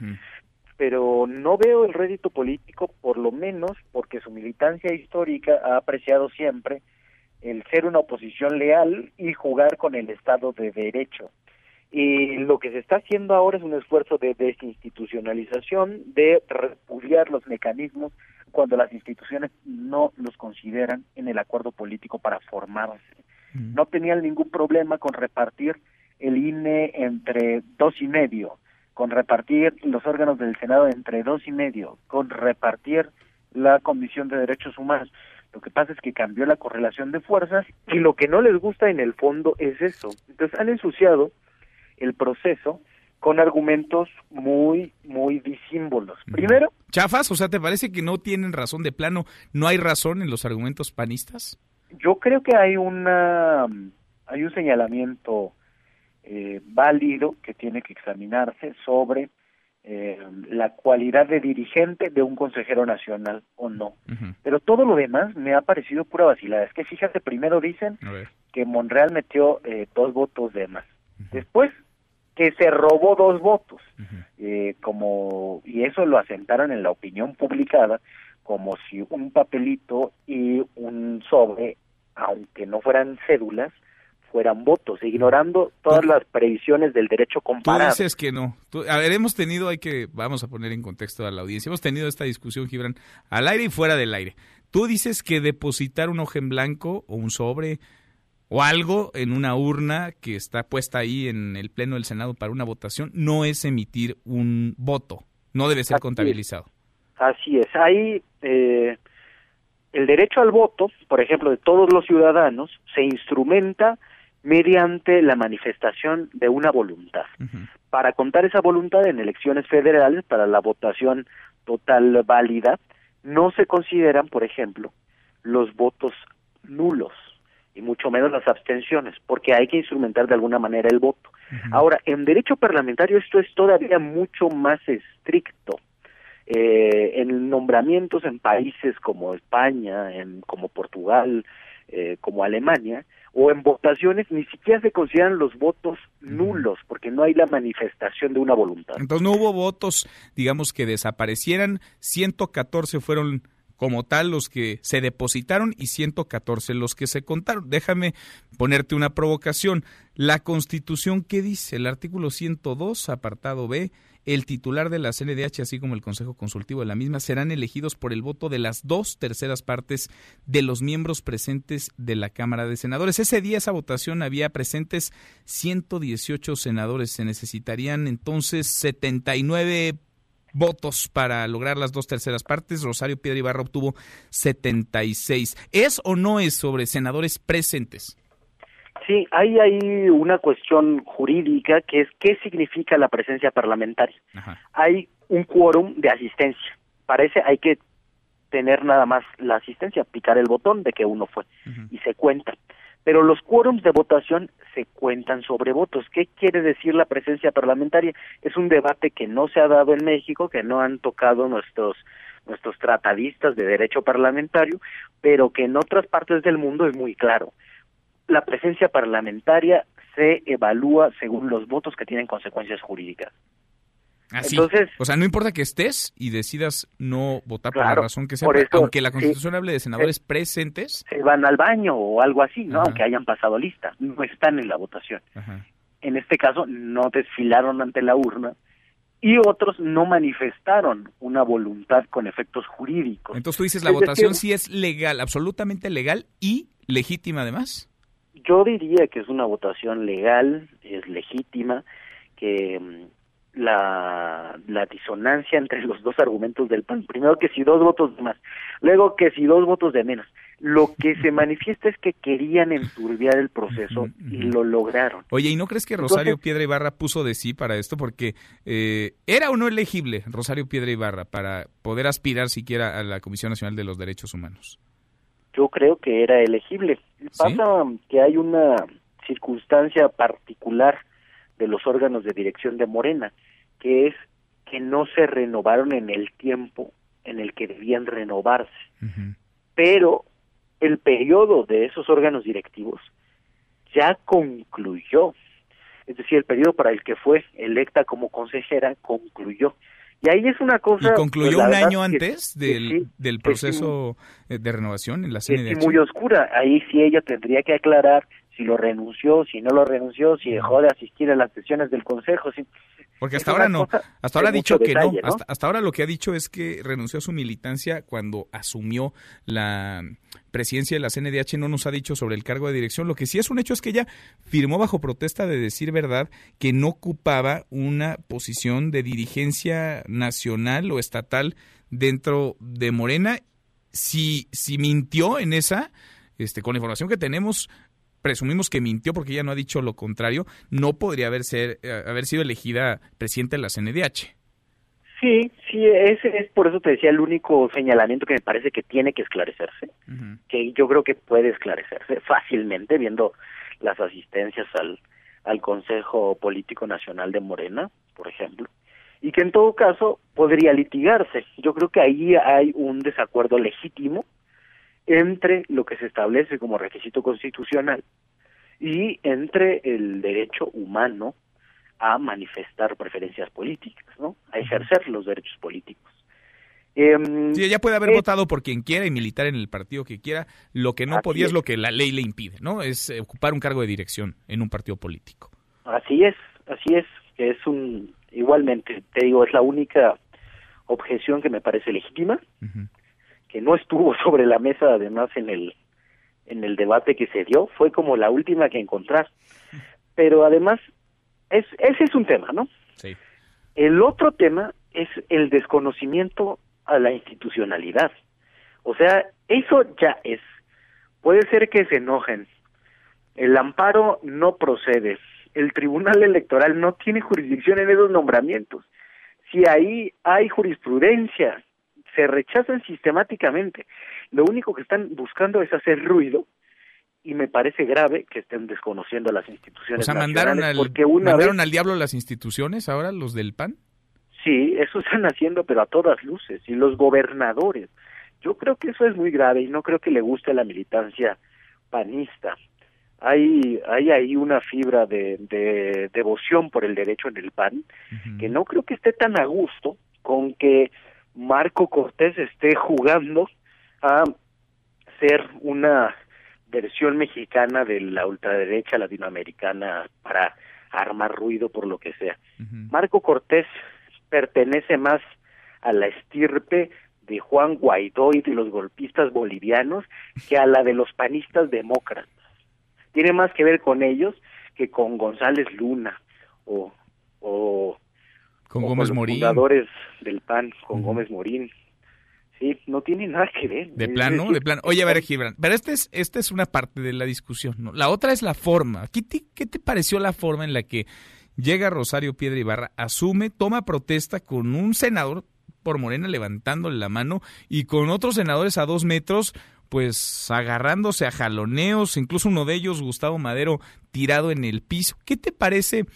pero no veo el rédito político, por lo menos porque su militancia histórica ha apreciado siempre el ser una oposición leal y jugar con el Estado de Derecho. Y lo que se está haciendo ahora es un esfuerzo de desinstitucionalización, de repudiar los mecanismos cuando las instituciones no los consideran en el acuerdo político para formarse. No tenían ningún problema con repartir el INE entre dos y medio, con repartir los órganos del Senado entre dos y medio, con repartir la Comisión de Derechos Humanos. Lo que pasa es que cambió la correlación de fuerzas y lo que no les gusta en el fondo es eso. Entonces han ensuciado el proceso con argumentos muy, muy disímbolos. Primero... ¿Chafas? O sea, ¿te parece que no tienen razón de plano? ¿No hay razón en los argumentos panistas? Yo creo que hay una hay un señalamiento eh, válido que tiene que examinarse sobre eh, la cualidad de dirigente de un consejero nacional o no. Pero todo lo demás me ha parecido pura vacilada. Es que fíjate, primero dicen que Monreal metió eh, dos votos de más. Después que se robó dos votos. eh, como Y eso lo asentaron en la opinión publicada como si un papelito y un sobre, aunque no fueran cédulas, fueran votos, ignorando todas las previsiones del derecho comparado. Tú dices que no. a ver, hemos tenido, hay que, vamos a poner en contexto a la audiencia, hemos tenido esta discusión, Gibran, al aire y fuera del aire. Tú dices que depositar un hoja en blanco o un sobre o algo en una urna que está puesta ahí en el Pleno del Senado para una votación no es emitir un voto, no debe ser contabilizado. Así es, ahí eh, el derecho al voto, por ejemplo, de todos los ciudadanos, se instrumenta mediante la manifestación de una voluntad. Para contar esa voluntad en elecciones federales, para la votación total válida, no se consideran, por ejemplo, los votos nulos y mucho menos las abstenciones, porque hay que instrumentar de alguna manera el voto. Ahora, en derecho parlamentario esto es todavía mucho más estricto. Eh, en nombramientos en países como España, en, como Portugal, eh, como Alemania, o en votaciones ni siquiera se consideran los votos nulos, porque no hay la manifestación de una voluntad. Entonces no hubo votos, digamos, que desaparecieran, 114 fueron como tal los que se depositaron y 114 los que se contaron. Déjame ponerte una provocación. La Constitución, ¿qué dice? El artículo 102, apartado B, el titular de la CNDH, así como el Consejo Consultivo de la misma, serán elegidos por el voto de las dos terceras partes de los miembros presentes de la Cámara de Senadores. Ese día esa votación había presentes 118 senadores. Se necesitarían entonces 79 votos para lograr las dos terceras partes. Rosario Piedra Ibarra obtuvo 76. ¿Es o no es sobre senadores presentes? Sí, hay ahí una cuestión jurídica que es qué significa la presencia parlamentaria. Hay un quórum de asistencia. Parece hay que tener nada más la asistencia, picar el botón de que uno fue y se cuenta. Pero los quórums de votación se cuentan sobre votos. ¿Qué quiere decir la presencia parlamentaria? Es un debate que no se ha dado en México, que no han tocado nuestros nuestros tratadistas de derecho parlamentario, pero que en otras partes del mundo es muy claro la presencia parlamentaria se evalúa según los votos que tienen consecuencias jurídicas. Así. Entonces, o sea, no importa que estés y decidas no votar por la razón que sea, aunque la Constitución hable de senadores presentes. Se van al baño o algo así, ¿no? Aunque hayan pasado lista, no están en la votación. En este caso, no desfilaron ante la urna y otros no manifestaron una voluntad con efectos jurídicos. Entonces tú dices, la votación sí es legal, absolutamente legal y legítima además. Yo diría que es una votación legal, es legítima, que mm, la, la disonancia entre los dos argumentos del PAN, primero que si dos votos de más, luego que si dos votos de menos, lo que se manifiesta es que querían enturbiar el proceso y lo lograron. Oye, ¿y no crees que Rosario Piedra Ibarra puso de sí para esto? Porque eh, era o no elegible Rosario Piedra Ibarra para poder aspirar siquiera a la Comisión Nacional de los Derechos Humanos. Yo creo que era elegible. Pasa que hay una circunstancia particular de los órganos de dirección de Morena, que es que no se renovaron en el tiempo en el que debían renovarse. Pero el periodo de esos órganos directivos ya concluyó. Es decir, el periodo para el que fue electa como consejera concluyó. Y ahí es una cosa... ¿Y concluyó pues, un año antes del, del proceso de renovación en la CNDH? Es muy oscura. Ahí sí ella tendría que aclarar si lo renunció, si no lo renunció, si dejó de asistir a las sesiones del Consejo. Si, porque hasta ahora no, hasta ahora ha dicho que no, Hasta, ahora lo que ha dicho es que renunció a su militancia cuando asumió la presidencia de la CNDH, no nos ha dicho sobre el cargo de dirección. Lo que sí es un hecho es que ella firmó bajo protesta de decir verdad que no ocupaba una posición de dirigencia nacional o estatal dentro de Morena. Si, si mintió en esa, este, con la información que tenemos, presumimos que mintió porque ella no ha dicho lo contrario, no podría haber, ser, eh, haber sido elegida presidenta de la CNDH. Sí, sí, ese es por eso te decía el único señalamiento que me parece que tiene que esclarecerse, que yo creo que puede esclarecerse fácilmente viendo las asistencias al, al Consejo Político Nacional de Morena, por ejemplo, y que en todo caso podría litigarse. Yo creo que ahí hay un desacuerdo legítimo entre lo que se establece como requisito constitucional y entre el derecho humano a manifestar preferencias políticas, ¿no? A ejercer los derechos políticos. Eh, sí, ella puede haber votado por quien quiera y militar en el partido que quiera. Lo que no podía es. lo que la ley le impide, ¿no? Es eh, ocupar un cargo de dirección en un partido político. Así es, así es. Es un igualmente, te digo, es la única objeción que me parece legítima que no estuvo sobre la mesa además en el en el debate que se dio fue como la última que encontrar. Pero además es ese es un tema no sí. el otro tema es el desconocimiento a la institucionalidad. O sea eso ya es. Puede ser que se enojen. El amparo no procede. El tribunal electoral no tiene jurisdicción en esos nombramientos. Si ahí hay jurisprudencia se rechazan sistemáticamente. Lo único que están buscando es hacer ruido y me parece grave que estén desconociendo las instituciones. O sea, mandaron, al, porque una ¿mandaron al diablo las instituciones ahora, los del PAN. Sí, eso están haciendo, pero a todas luces. Y los gobernadores. Yo creo que eso es muy grave y no creo que le guste a la militancia panista. Hay, hay ahí una fibra de, de devoción por el derecho en el PAN que no creo que esté tan a gusto con que Marco Cortés esté jugando a ser una versión mexicana de la ultraderecha latinoamericana para armar ruido por lo que sea. Marco Cortés pertenece más a la estirpe de Juan Guaidó y de los golpistas bolivianos que a la de los panistas demócratas. Tiene más que ver con ellos que con González Luna o, o con Gómez los Morín. fundadores del PAN, con Gómez Morín. Sí, no tiene nada que ver. De plano, de plano. Oye, a ver, Gibran, pero esta es, esta es una parte de la discusión, ¿no? La otra es la forma. ¿Qué te, ¿Qué te pareció la forma en la que llega Rosario Piedra Ibarra, asume, toma protesta con un senador por Morena levantándole la mano y con otros senadores a dos metros, pues agarrándose a jaloneos, incluso uno de ellos, Gustavo Madero, tirado en el piso. ¿Qué te parece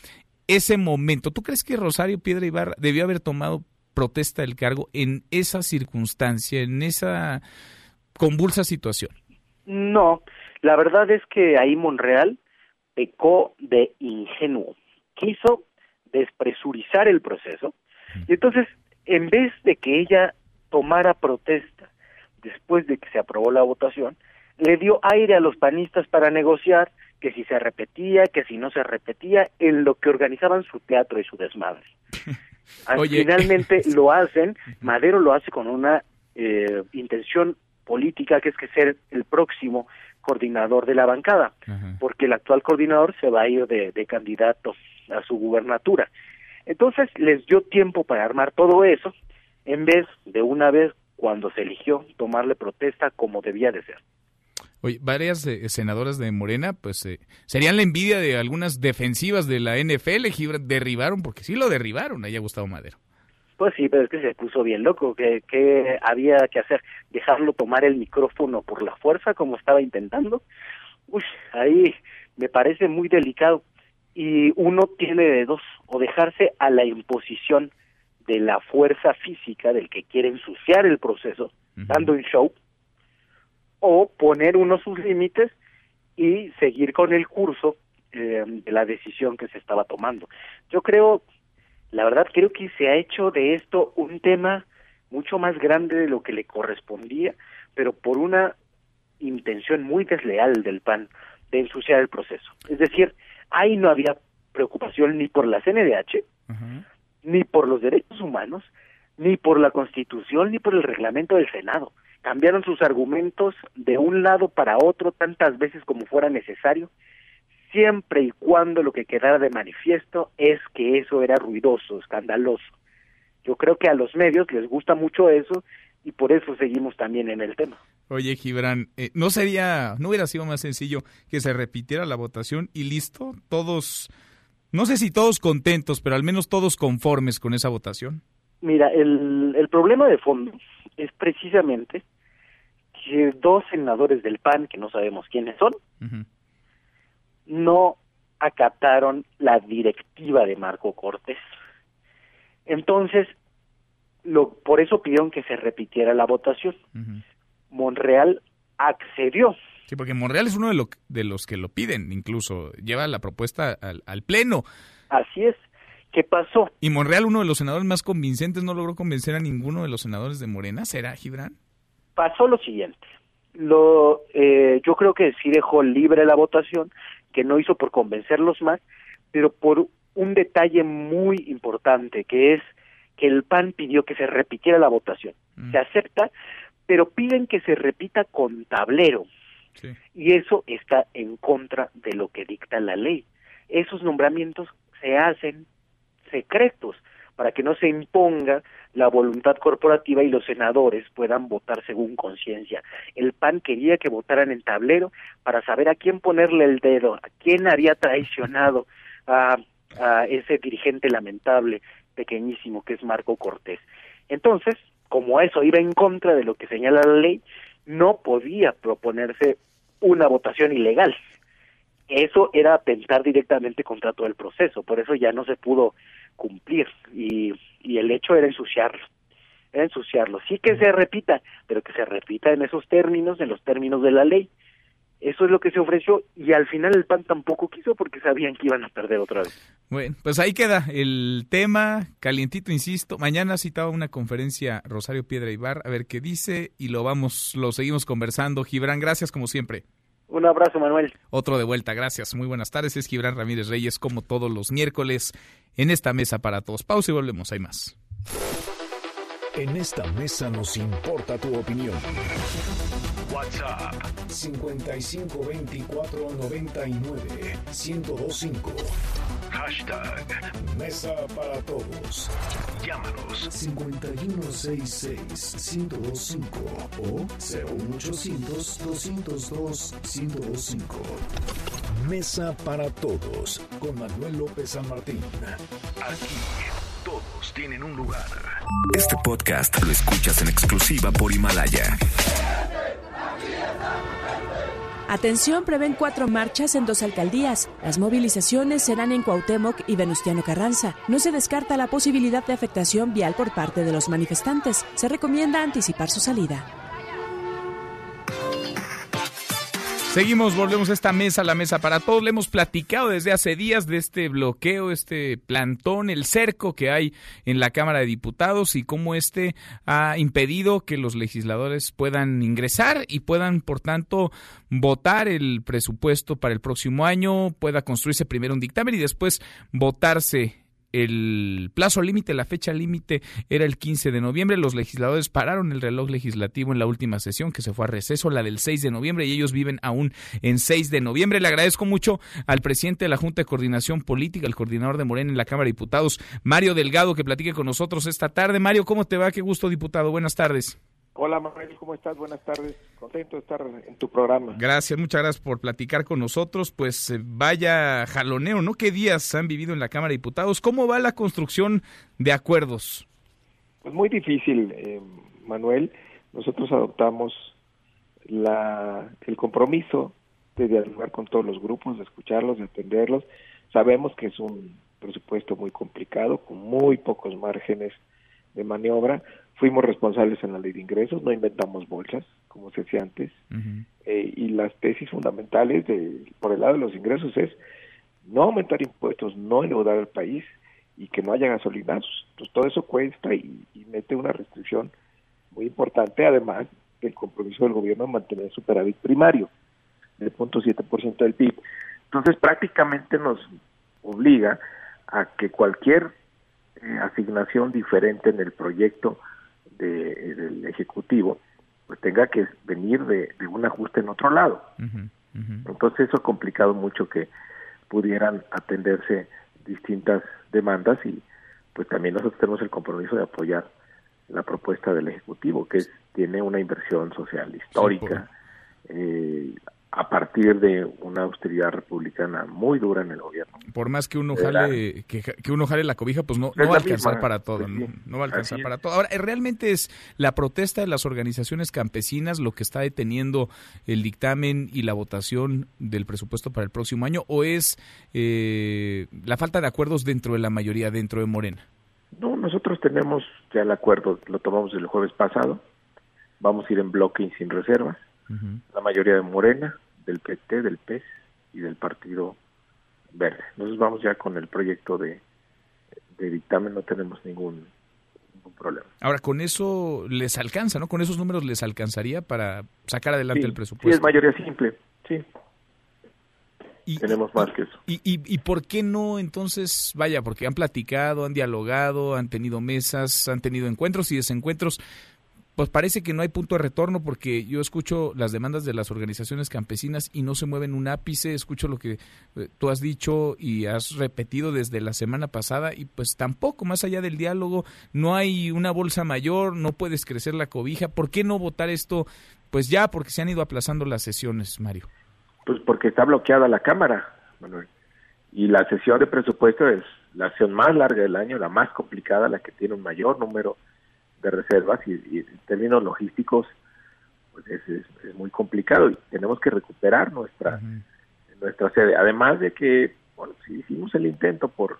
ese momento. ¿Tú crees que Rosario Piedra Ibarra debió haber tomado protesta del cargo en esa circunstancia, en esa convulsa situación? No, la verdad es que ahí Monreal pecó de ingenuo. Quiso despresurizar el proceso y entonces, en vez de que ella tomara protesta después de que se aprobó la votación, le dio aire a los panistas para negociar que si se repetía, que si no se repetía, en lo que organizaban su teatro y su desmadre. Finalmente lo hacen, Madero lo hace con una eh, intención política que es que ser el próximo coordinador de la bancada, porque el actual coordinador se va a ir de, de candidato a su gubernatura. Entonces les dio tiempo para armar todo eso, en vez de una vez cuando se eligió tomarle protesta como debía de ser. Oye, varias eh, senadoras de Morena, pues eh, serían la envidia de algunas defensivas de la NFL, derribaron, porque sí lo derribaron, haya Gustavo Madero. Pues sí, pero es que se puso bien loco, que, que había que hacer, dejarlo tomar el micrófono por la fuerza como estaba intentando. Uy, ahí me parece muy delicado. Y uno tiene de dos, o dejarse a la imposición de la fuerza física del que quiere ensuciar el proceso, dando un show, o poner uno sus límites y seguir con el curso eh, de la decisión que se estaba tomando. Yo creo la verdad creo que se ha hecho de esto un tema mucho más grande de lo que le correspondía, pero por una intención muy desleal del PAN de ensuciar el proceso. Es decir, ahí no había preocupación ni por la CNDH, ni por los derechos humanos, ni por la Constitución, ni por el reglamento del Senado. Cambiaron sus argumentos de un lado para otro tantas veces como fuera necesario siempre y cuando lo que quedara de manifiesto es que eso era ruidoso, escandaloso. Yo creo que a los medios les gusta mucho eso y por eso seguimos también en el tema. Oye, Gibran, eh, ¿no sería, no hubiera sido más sencillo que se repitiera la votación y listo? Todos, no sé si todos contentos, pero al menos todos conformes con esa votación. Mira, el, el problema de fondo es precisamente que dos senadores del PAN, que no sabemos quiénes son, no acataron la directiva de Marco Cortés. Entonces, lo, por eso pidieron que se repitiera la votación. Monreal accedió. Sí, porque Monreal es uno de, de, los que lo piden, incluso lleva la propuesta al, al, Pleno. Así es. ¿Qué pasó? Y Monreal, uno de los senadores más convincentes, no logró convencer a ninguno de los senadores de Morena. ¿Será, Gibran? Pasó lo siguiente. Lo, eh, yo creo que sí dejó libre la votación que no hizo por convencerlos más, pero por un detalle muy importante, que es que el PAN pidió que se repitiera la votación. Mm. Se acepta, pero piden que se repita con tablero. Y eso está en contra de lo que dicta la ley. Esos nombramientos se hacen secretos para que no se imponga la voluntad corporativa y los senadores puedan votar según conciencia. El PAN quería que votaran en tablero para saber a quién ponerle el dedo, a quién había traicionado a, a ese dirigente lamentable, pequeñísimo, que es Marco Cortés. Entonces, como eso iba en contra de lo que señala la ley, no podía proponerse una votación ilegal. Eso era atentar directamente contra todo el proceso, por eso ya no se pudo cumplir y, y el hecho era ensuciarlo, era ensuciarlo. Sí que se repita, pero que se repita en esos términos, en los términos de la ley. Eso es lo que se ofreció y al final el PAN tampoco quiso porque sabían que iban a perder otra vez. Bueno, pues ahí queda el tema, calientito, insisto. Mañana citaba una conferencia Rosario Piedra Ibar, a ver qué dice y lo vamos, lo seguimos conversando. Gibran, gracias como siempre. Un abrazo, Manuel. Otro de vuelta, gracias. Muy buenas tardes. Es Gibran Ramírez Reyes, como todos los miércoles, en esta mesa para todos. Pausa y volvemos. Hay más. En esta mesa nos importa tu opinión. WhatsApp 5524 99 1025. Hashtag Mesa para Todos. Llámanos 5166-1025 o 01800-202-1025. Mesa para Todos con Manuel López San Martín. Aquí todos tienen un lugar. Este podcast lo escuchas en exclusiva por Himalaya. Atención, prevén cuatro marchas en dos alcaldías. Las movilizaciones serán en Cuauhtémoc y Venustiano Carranza. No se descarta la posibilidad de afectación vial por parte de los manifestantes. Se recomienda anticipar su salida. Seguimos, volvemos a esta mesa, la mesa para todos. Le hemos platicado desde hace días de este bloqueo, este plantón, el cerco que hay en la Cámara de Diputados y cómo este ha impedido que los legisladores puedan ingresar y puedan, por tanto, votar el presupuesto para el próximo año, pueda construirse primero un dictamen y después votarse el plazo límite, la fecha límite era el 15 de noviembre. Los legisladores pararon el reloj legislativo en la última sesión que se fue a receso, la del 6 de noviembre, y ellos viven aún en 6 de noviembre. Le agradezco mucho al presidente de la Junta de Coordinación Política, el coordinador de Morena en la Cámara de Diputados, Mario Delgado, que platique con nosotros esta tarde. Mario, ¿cómo te va? Qué gusto, diputado. Buenas tardes. Hola Manuel, ¿cómo estás? Buenas tardes. Contento de estar en tu programa. Gracias, muchas gracias por platicar con nosotros. Pues eh, vaya jaloneo, ¿no? ¿Qué días han vivido en la Cámara de Diputados? ¿Cómo va la construcción de acuerdos? Pues muy difícil, eh, Manuel. Nosotros adoptamos la, el compromiso de dialogar con todos los grupos, de escucharlos, de atenderlos. Sabemos que es un presupuesto muy complicado, con muy pocos márgenes de maniobra, fuimos responsables en la ley de ingresos, no inventamos bolsas, como se decía antes, eh, y las tesis fundamentales de, por el lado de los ingresos es no aumentar impuestos, no endeudar al país y que no haya gasolinazos. Entonces todo eso cuesta y, mete una restricción muy importante, además del compromiso del gobierno de mantener el superávit primario del 0.7% del PIB. Entonces prácticamente nos obliga a que cualquier eh, asignación diferente en el proyecto del Ejecutivo, pues tenga que venir de, un ajuste en otro lado. Entonces eso ha complicado mucho que pudieran atenderse distintas demandas y pues también nosotros tenemos el compromiso de apoyar la propuesta del Ejecutivo, que es, tiene una inversión social histórica, eh, a partir de una austeridad republicana muy dura en el gobierno. Por más que uno jale, que, uno jale la cobija, pues no, no va a alcanzar para todo, pues ¿no? va a alcanzar para todo. Ahora, ¿realmente es la protesta de las organizaciones campesinas lo que está deteniendo el dictamen y la votación del presupuesto para el próximo año o es eh, la falta de acuerdos dentro de la mayoría, dentro de Morena? No, nosotros tenemos ya el acuerdo, lo tomamos el jueves pasado, vamos a ir en bloque y sin reservas, la mayoría de Morena, del PT, del PES y del Partido Verde. Nosotros vamos ya con el proyecto de, dictamen, no tenemos ningún, problema. Ahora, con eso les alcanza, ¿no? Con esos números les alcanzaría para sacar adelante el presupuesto. Sí, es mayoría simple, sí. Y, Tenemos más que eso. Y, y, ¿Y por qué no entonces, vaya, porque han platicado, han dialogado, han tenido mesas, han tenido encuentros y desencuentros, pues parece que no hay punto de retorno porque yo escucho las demandas de las organizaciones campesinas y no se mueven un ápice, escucho lo que eh, tú has dicho y has repetido desde la semana pasada y pues tampoco, más allá del diálogo, no hay una bolsa mayor, no puedes crecer la cobija, ¿por qué no votar esto? Pues ya, porque se han ido aplazando las sesiones, Mario. Pues porque está bloqueada la Cámara, Manuel. Y la sesión de presupuesto es la sesión más larga del año, la más complicada, la que tiene un mayor número de reservas y, en términos logísticos pues es, es, muy complicado y tenemos que recuperar nuestra nuestra sede. Además de que bueno si hicimos el intento por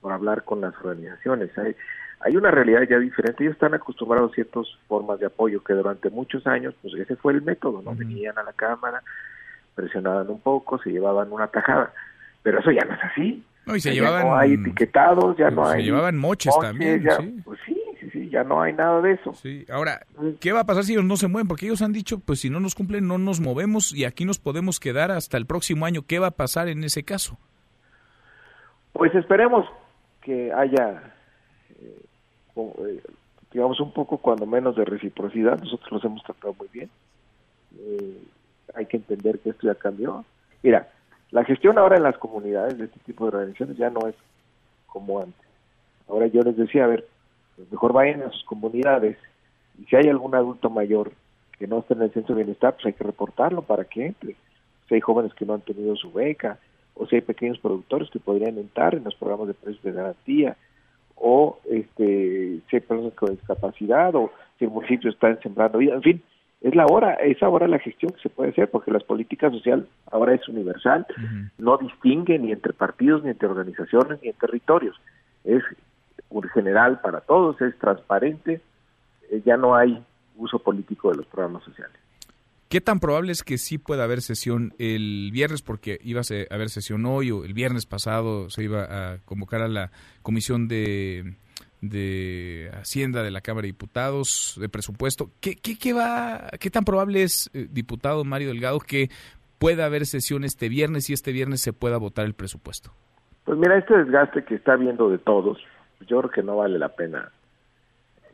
por hablar con las organizaciones. Hay hay una realidad ya diferente. Ellos están acostumbrados a ciertas formas de apoyo que durante muchos años pues ese fue el método no venían a la cámara presionaban un poco se llevaban una tajada. Pero eso ya no es así. No, y se llevaban, no hay etiquetados ya no se hay llevaban moches, también ¿sí? pues sí ya no hay nada de eso. Sí, ahora, ¿qué va a pasar si ellos no se mueven? Porque ellos han dicho, pues si no nos cumplen, no nos movemos y aquí nos podemos quedar hasta el próximo año. ¿Qué va a pasar en ese caso? Pues esperemos que haya, eh, eh, digamos, un poco cuando menos de reciprocidad. Nosotros los hemos tratado muy bien. Eh, hay que entender que esto ya cambió. Mira, la gestión ahora en las comunidades de este tipo de organizaciones ya no es como antes. Ahora yo les decía, a ver, pues mejor vayan a sus comunidades y si hay algún adulto mayor que no está en el centro de bienestar, pues hay que reportarlo para que entre. Si hay jóvenes que no han tenido su beca, o si hay pequeños productores que podrían entrar en los programas de precios de garantía, o este, si hay personas con discapacidad, o si el municipio está sembrando vida, en fin, es la hora, es ahora la gestión que se puede hacer, porque las políticas sociales ahora es universal, no distingue ni entre partidos, ni entre organizaciones, ni entre territorios. Es general para todos, es transparente, eh, ya no hay uso político de los programas sociales. ¿Qué tan probable es que sí pueda haber sesión el viernes? Porque iba a haber sesión hoy o el viernes pasado se iba a convocar a la Comisión de, de Hacienda de la Cámara de Diputados, de presupuesto. ¿Qué, qué, qué va, qué tan probable es, eh, diputado Mario Delgado, que pueda haber sesión este viernes y este viernes se pueda votar el presupuesto? Pues mira, este desgaste que está viendo de todos, yo creo que no vale la pena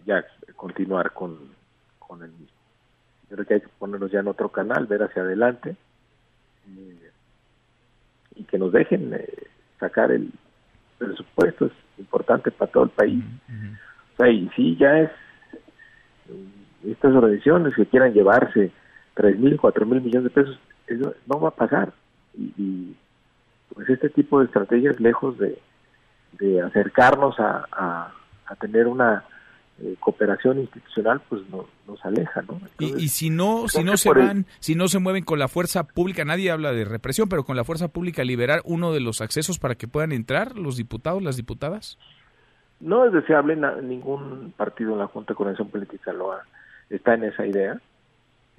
ya continuar con, con el mismo. Yo creo que hay que ponernos ya en otro canal, ver hacia adelante eh, y que nos dejen eh, sacar el presupuesto, es importante para todo el país. O sea, y sí, ya es estas organizaciones que quieran llevarse tres mil, cuatro mil millones de pesos, eso no va a pasar. Y, pues este tipo de estrategias, lejos de, de acercarnos a, a, tener una eh, cooperación institucional, pues no, nos aleja, ¿no? y, si no, si no se van, si no se mueven con la fuerza pública, nadie habla de represión, pero con la fuerza pública liberar uno de los accesos para que puedan entrar los diputados, las diputadas. No es deseable, ningún partido en la Junta de Coordinación Política lo ha, está en esa idea.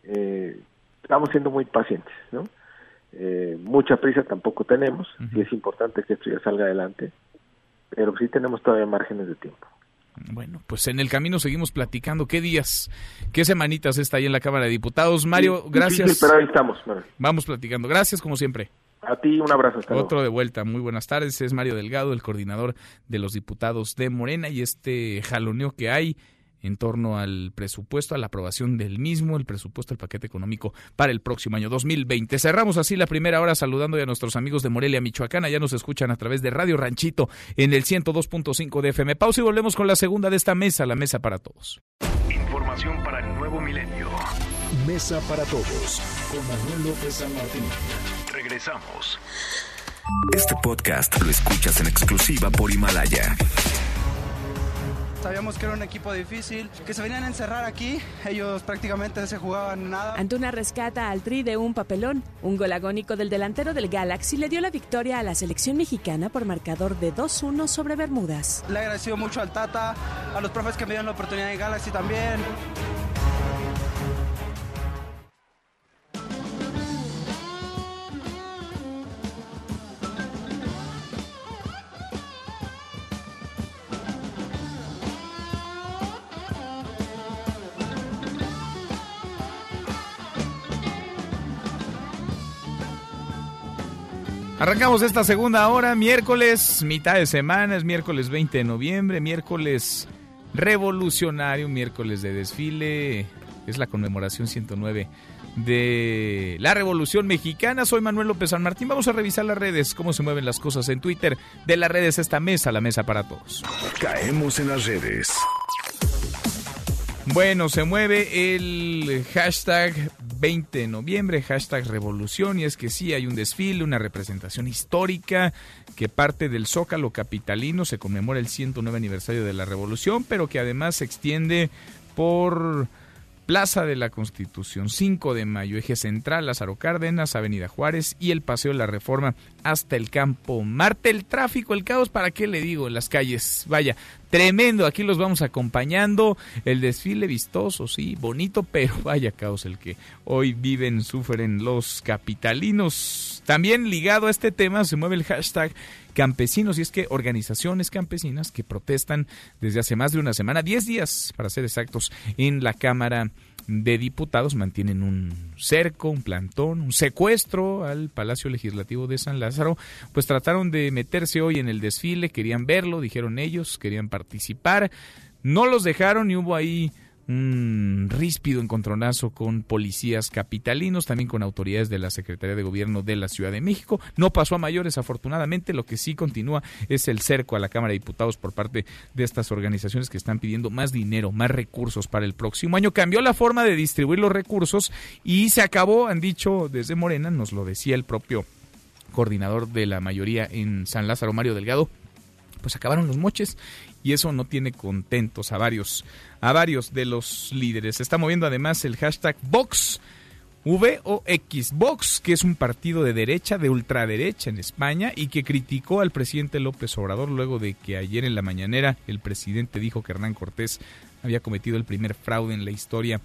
Eh, estamos siendo muy pacientes, ¿no? Eh, mucha prisa tampoco tenemos, y es importante que esto ya salga adelante, pero sí tenemos todavía márgenes de tiempo. Bueno, pues en el camino seguimos platicando. ¿Qué días, qué semanitas está ahí en la Cámara de Diputados? Mario, gracias. pero ahí estamos. Vamos platicando. Gracias, como siempre. A ti un abrazo. Otro de vuelta. Muy buenas tardes. Es Mario Delgado, el coordinador de los diputados de Morena y este jaloneo que hay en torno al presupuesto, a la aprobación del mismo, el presupuesto, el paquete económico para el próximo año 2020. Cerramos así la primera hora saludando a nuestros amigos de Morelia, Michoacán. Ya nos escuchan a través de Radio Ranchito en el 102.5 de FM. Pausa y volvemos con la segunda de esta mesa, la mesa para todos. Información para el nuevo milenio. Mesa para todos con Manuel López San Martín. Regresamos. Este podcast lo escuchas en exclusiva por Himalaya. Sabíamos que era un equipo difícil, que se venían a encerrar aquí, ellos prácticamente se jugaban nada. Antuna rescata al Tri de un papelón. Un gol agónico del delantero del Galaxy le dio la victoria a la selección mexicana por marcador de 2-1 sobre Bermudas. Le agradecido mucho al Tata, a los profes que me dieron la oportunidad en Galaxy también. Arrancamos esta segunda hora, miércoles, mitad de semana, es miércoles 20 de noviembre, miércoles revolucionario, miércoles de desfile, es la conmemoración 109 de la Revolución Mexicana. Soy Manuel López San Martín. Vamos a revisar las redes, cómo se mueven las cosas en Twitter. De las redes esta mesa, la mesa para todos. Caemos en las redes. Bueno, se mueve el hashtag 20 de noviembre, hashtag revolución, y es que sí, hay un desfile, una representación histórica que parte del Zócalo Capitalino, se conmemora el 109 aniversario de la revolución, pero que además se extiende por Plaza de la Constitución, 5 de mayo, eje central, Lázaro Cárdenas, Avenida Juárez y el Paseo de la Reforma hasta el Campo Marte. El tráfico, el caos, ¿para qué le digo? Las calles, vaya, tremendo, aquí los vamos acompañando. El desfile vistoso, sí, bonito, pero vaya caos el que hoy viven, sufren los capitalinos. También ligado a este tema se mueve el hashtag campesinos, y es que organizaciones campesinas que protestan desde hace más de una semana, 10 días para ser exactos, en la Cámara de Diputados mantienen un cerco, un plantón, un secuestro al Palacio Legislativo de San Lázaro, pues trataron de meterse hoy en el desfile, querían verlo, dijeron ellos, querían participar, no los dejaron y hubo ahí un ríspido encontronazo con policías capitalinos, también con autoridades de la Secretaría de Gobierno de la Ciudad de México. No pasó a mayores, afortunadamente. Lo que sí continúa es el cerco a la Cámara de Diputados por parte de estas organizaciones que están pidiendo más dinero, más recursos para el próximo año. Cambió la forma de distribuir los recursos y se acabó, han dicho desde Morena, nos lo decía el propio coordinador de la mayoría en San Lázaro, Mario Delgado, pues acabaron los moches y eso no tiene contentos a varios, a varios de los líderes. Se está moviendo además el hashtag Vox. V o X Vox, que es un partido de derecha, de ultraderecha en España y que criticó al presidente López Obrador luego de que ayer en la mañanera el presidente dijo que Hernán Cortés había cometido el primer fraude en la historia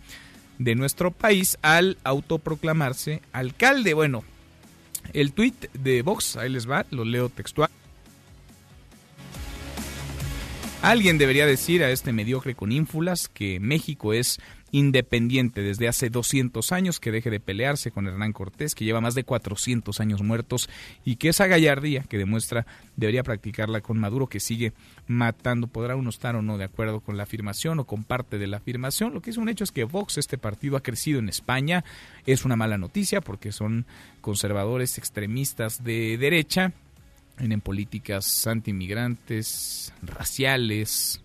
de nuestro país al autoproclamarse alcalde. Bueno, el tuit de Vox, ahí les va, lo leo textual. Alguien debería decir a este mediocre con ínfulas que México es independiente desde hace 200 años, que deje de pelearse con Hernán Cortés, que lleva más de 400 años muertos y que esa gallardía que demuestra debería practicarla con Maduro, que sigue matando. Podrá uno estar o no de acuerdo con la afirmación o con parte de la afirmación. Lo que es un hecho es que Vox, este partido, ha crecido en España. Es una mala noticia porque son conservadores extremistas de derecha. En políticas antimigrantes, raciales,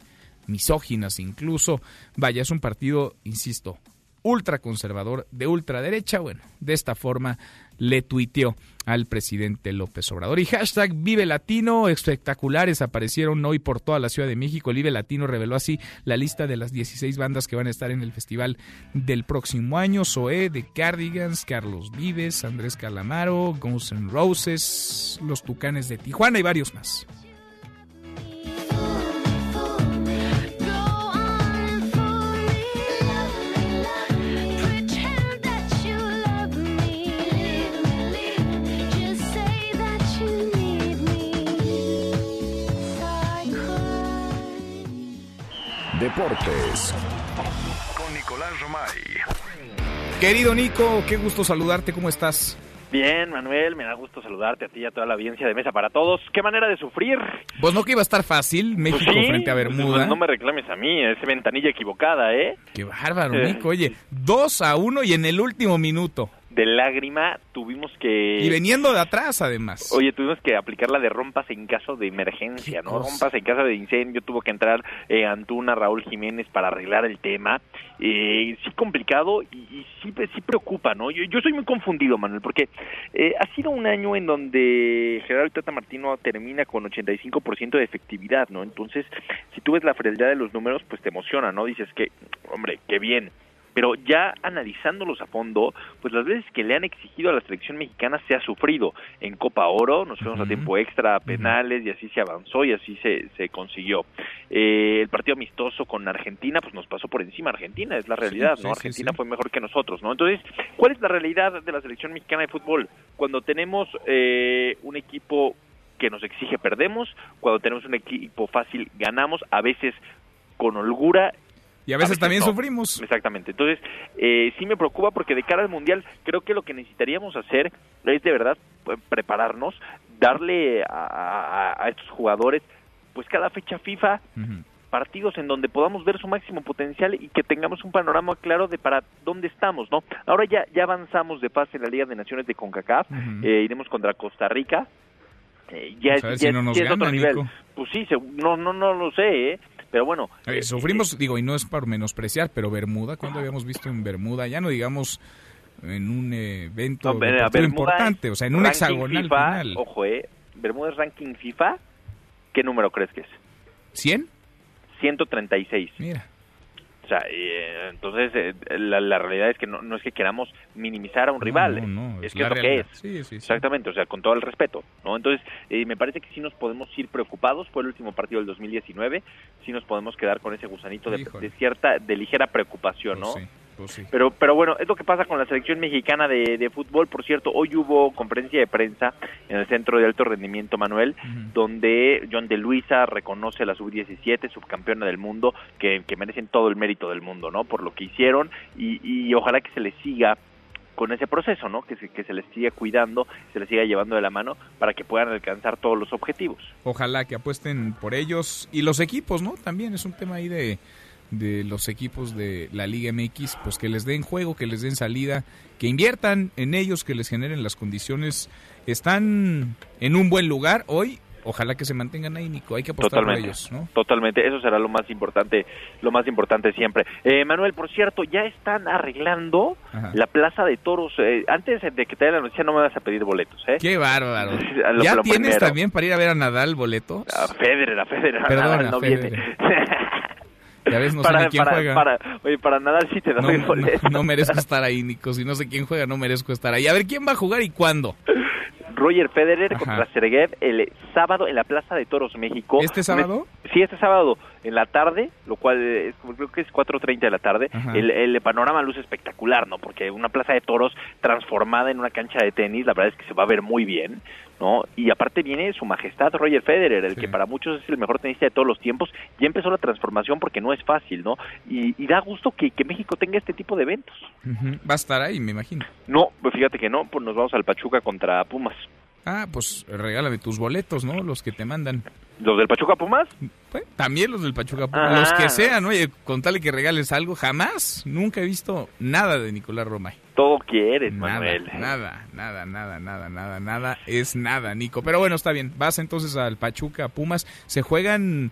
misóginas incluso. Vaya, es un partido, insisto, ultraconservador de ultraderecha. Bueno, de esta forma le tuiteó al presidente López Obrador. Y hashtag Vive Latino, espectaculares aparecieron hoy por toda la Ciudad de México. El Vive Latino reveló así la lista de las 16 bandas que van a estar en el festival del próximo año. Zoé, The Cardigans, Carlos Vives, Andrés Calamaro, Guns N' Roses, Los Tucanes de Tijuana y varios más. Deportes. Con Nicolás Romay. Querido Nico, qué gusto saludarte, ¿cómo estás? Bien, Manuel, me da gusto saludarte a ti y a toda la audiencia de Mesa para Todos. ¿Qué manera de sufrir? Pues no que iba a estar fácil, México Pues sí, frente a pues, Bermuda. no me reclames a mí, es ventanilla equivocada, ¿eh? Qué bárbaro. Nico. Oye, 2 a 1 y en el último minuto. De lágrima tuvimos que... Y veniendo de atrás, además. Oye, tuvimos que aplicar la de rompas en caso de emergencia, ¿no? cosa? Rompas en caso de incendio, tuvo que entrar eh, Antuna, Raúl Jiménez para arreglar el tema. Eh, sí complicado y, y sí, sí preocupa, ¿no? Yo, yo estoy muy confundido, Manuel, porque eh, ha sido un año en donde Gerardo Tata Martino termina con 85% de efectividad, ¿no? Entonces, si tú ves la frialdad de los números, pues te emociona, ¿no? Dices que, hombre, qué bien. Pero ya analizándolos a fondo, pues las veces que le han exigido a la selección mexicana se ha sufrido. En Copa Oro nos fuimos a tiempo extra, a penales, y así se avanzó y así se, se consiguió. Eh, el partido amistoso con Argentina, pues nos pasó por encima Argentina, es la realidad, Sí, ¿no? sí, Argentina sí. fue mejor que nosotros, ¿no? Entonces, ¿cuál es la realidad de la selección mexicana de fútbol? Cuando tenemos eh, un equipo que nos exige perdemos, cuando tenemos un equipo fácil ganamos, a veces con holgura Y a veces también no. sufrimos. Exactamente. Entonces, eh, sí me preocupa porque de cara al Mundial creo que lo que necesitaríamos hacer es de verdad eh, prepararnos, darle a, a- a estos jugadores pues cada fecha FIFA partidos en donde podamos ver su máximo potencial y que tengamos un panorama claro de para dónde estamos, ¿no? Ahora ya ya avanzamos de fase en la Liga de Naciones de CONCACAF, eh, iremos contra Costa Rica, eh, ya, Pues es, si es- no nos ya es otro gana, nivel. Nico. Pues sí, se- no, no, no lo sé, ¿eh? Pero bueno, Oye, eh, sufrimos, digo, y no es para menospreciar, pero Bermuda, ¿cuándo habíamos visto en Bermuda? Ya no digamos en un evento No, importante, o sea, en un hexagonal FIFA, final. Ojo, eh, Bermuda es ranking FIFA. ¿Qué número crees que es? ¿100? 136. Mira. O sea, eh, entonces eh, la, la realidad es que no, no es que queramos minimizar a un No, rival, no, no, es es que es lo que es. Sí, sí, sí. Exactamente, o sea, con todo el respeto, ¿no? Entonces, eh, me parece que sí nos podemos ir preocupados, fue el último partido del 2019, sí nos podemos quedar con ese gusanito de, de cierta, de ligera preocupación, ¿no? Pues sí, pues sí. Pero, pero bueno, es lo que pasa con la selección mexicana de, de fútbol. Por cierto, hoy hubo conferencia de prensa en el Centro de Alto Rendimiento, Manuel, donde John de Luisa reconoce a la sub-17, subcampeona del mundo, que, que merecen todo el mérito del mundo, ¿no? Por lo que hicieron y, y ojalá que se les siga con ese proceso, ¿no? Que se, que se les siga cuidando, se les siga llevando de la mano para que puedan alcanzar todos los objetivos. Ojalá que apuesten por ellos y los equipos, ¿no? También es un tema ahí de, de los equipos de la Liga MX, pues que les den juego, que les den salida, que inviertan en ellos, que les generen las condiciones. Están en un buen lugar hoy, ojalá que se mantengan ahí, Nico. Hay que apostar por ellos, ¿no? totalmente. Eso será lo más importante, lo más importante siempre. Eh, Manuel, por cierto, ya están arreglando Ajá. la plaza de toros. Eh, antes de que te dé la noticia, no me vas a pedir boletos, ¿eh? Qué bárbaro. Lo- ¿Ya lo tienes primero. también para ir a ver a Nadal boletos? A Federer, a Federer, a Perdona, Nadal no Federer. viene. Ya ves, no sé para, ni quién para, juega. Para, oye, para Nadal sí te doy no, no merezco estar ahí, Nico. Si no sé quién juega, no merezco estar ahí. A ver, ¿quién va a jugar y cuándo? Roger Federer Ajá. contra Sergeyev el sábado en la Plaza de Toros, México. ¿Este sábado? Sí, este sábado en la tarde, lo cual es, creo que es 4.30 de la tarde. El, el panorama luce espectacular, ¿no? Porque una Plaza de Toros transformada en una cancha de tenis, la verdad es que se va a ver muy bien. ¿No? Y aparte viene su majestad Roger Federer, el que para muchos es el mejor tenista de todos los tiempos, ya empezó la transformación porque no es fácil, ¿no? Y, da gusto que, México tenga este tipo de eventos. Va a estar ahí, me imagino. No, pues fíjate que no, pues nos vamos al Pachuca contra Pumas. Ah, pues regálame tus boletos, ¿no? Los que te mandan. ¿Los del Pachuca Pumas? Pues, también los del Pachuca Pumas. Los que ah. sean, oye, con tal que regales algo, jamás, nunca he visto nada de Nicolás Romay. Todo quieres, Manuel. Nada, nada, nada, nada, nada, nada, es nada, Nico. Pero bueno, está bien. Vas entonces al Pachuca Pumas. Se juegan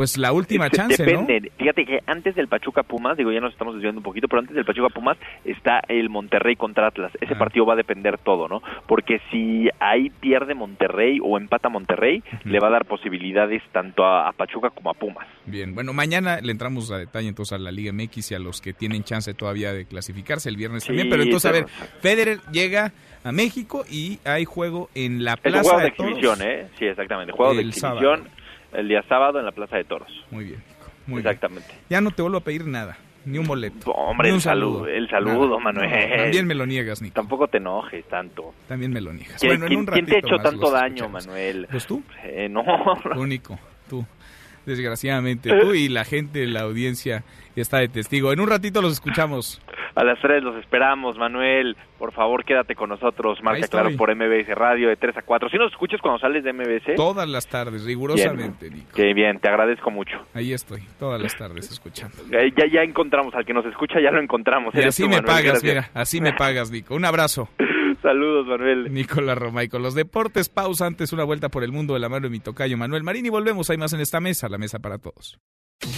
pues la última chance, Depende. Fíjate que antes del Pachuca Pumas, digo, ya nos estamos desviando un poquito, pero antes del Pachuca Pumas está el Monterrey contra Atlas. Ese partido va a depender todo, ¿no? Porque si ahí pierde Monterrey o empata Monterrey, le va a dar posibilidades tanto a, Pachuca como a Pumas. Bien, bueno, mañana le entramos a detalle entonces a la Liga MX y a los que tienen chance todavía de clasificarse el viernes también. Pero entonces, a ver, Federer llega a México y hay juego en la Plaza es juego de, exhibición, ¿eh? Sí, exactamente. Juego de exhibición el día sábado en la Plaza de Toros. Muy bien. Muy Exactamente. Ya no te vuelvo a pedir nada. Ni un boleto. Hombre, el saludo, el saludo, Manuel. también me lo niegas, Nico. Tampoco te enojes tanto. También me lo niegas. ¿Quién, te ha hecho tanto daño, Manuel? ¿Pues tú? Eh, no. Único, tú. Desgraciadamente, tú y la gente, la audiencia está de testigo. En un ratito los escuchamos. A las tres los esperamos, Manuel. Por favor, quédate con nosotros. Marca claro por MBS Radio de 3 a 4. Si nos escuchas cuando sales de MBS. Todas las tardes, rigurosamente, Nico. Qué bien, te agradezco mucho. Ahí estoy, todas las tardes escuchando. Ya, ya encontramos al que nos escucha, ya lo encontramos. Y así me pagas, mira, así me pagas, Nico. Un abrazo. Saludos, Manuel. Nicolás Romay con los deportes. Pausa antes, una vuelta por el mundo de la mano de mi tocayo Manuel Marín. Y volvemos, hay más en esta mesa, la mesa para todos.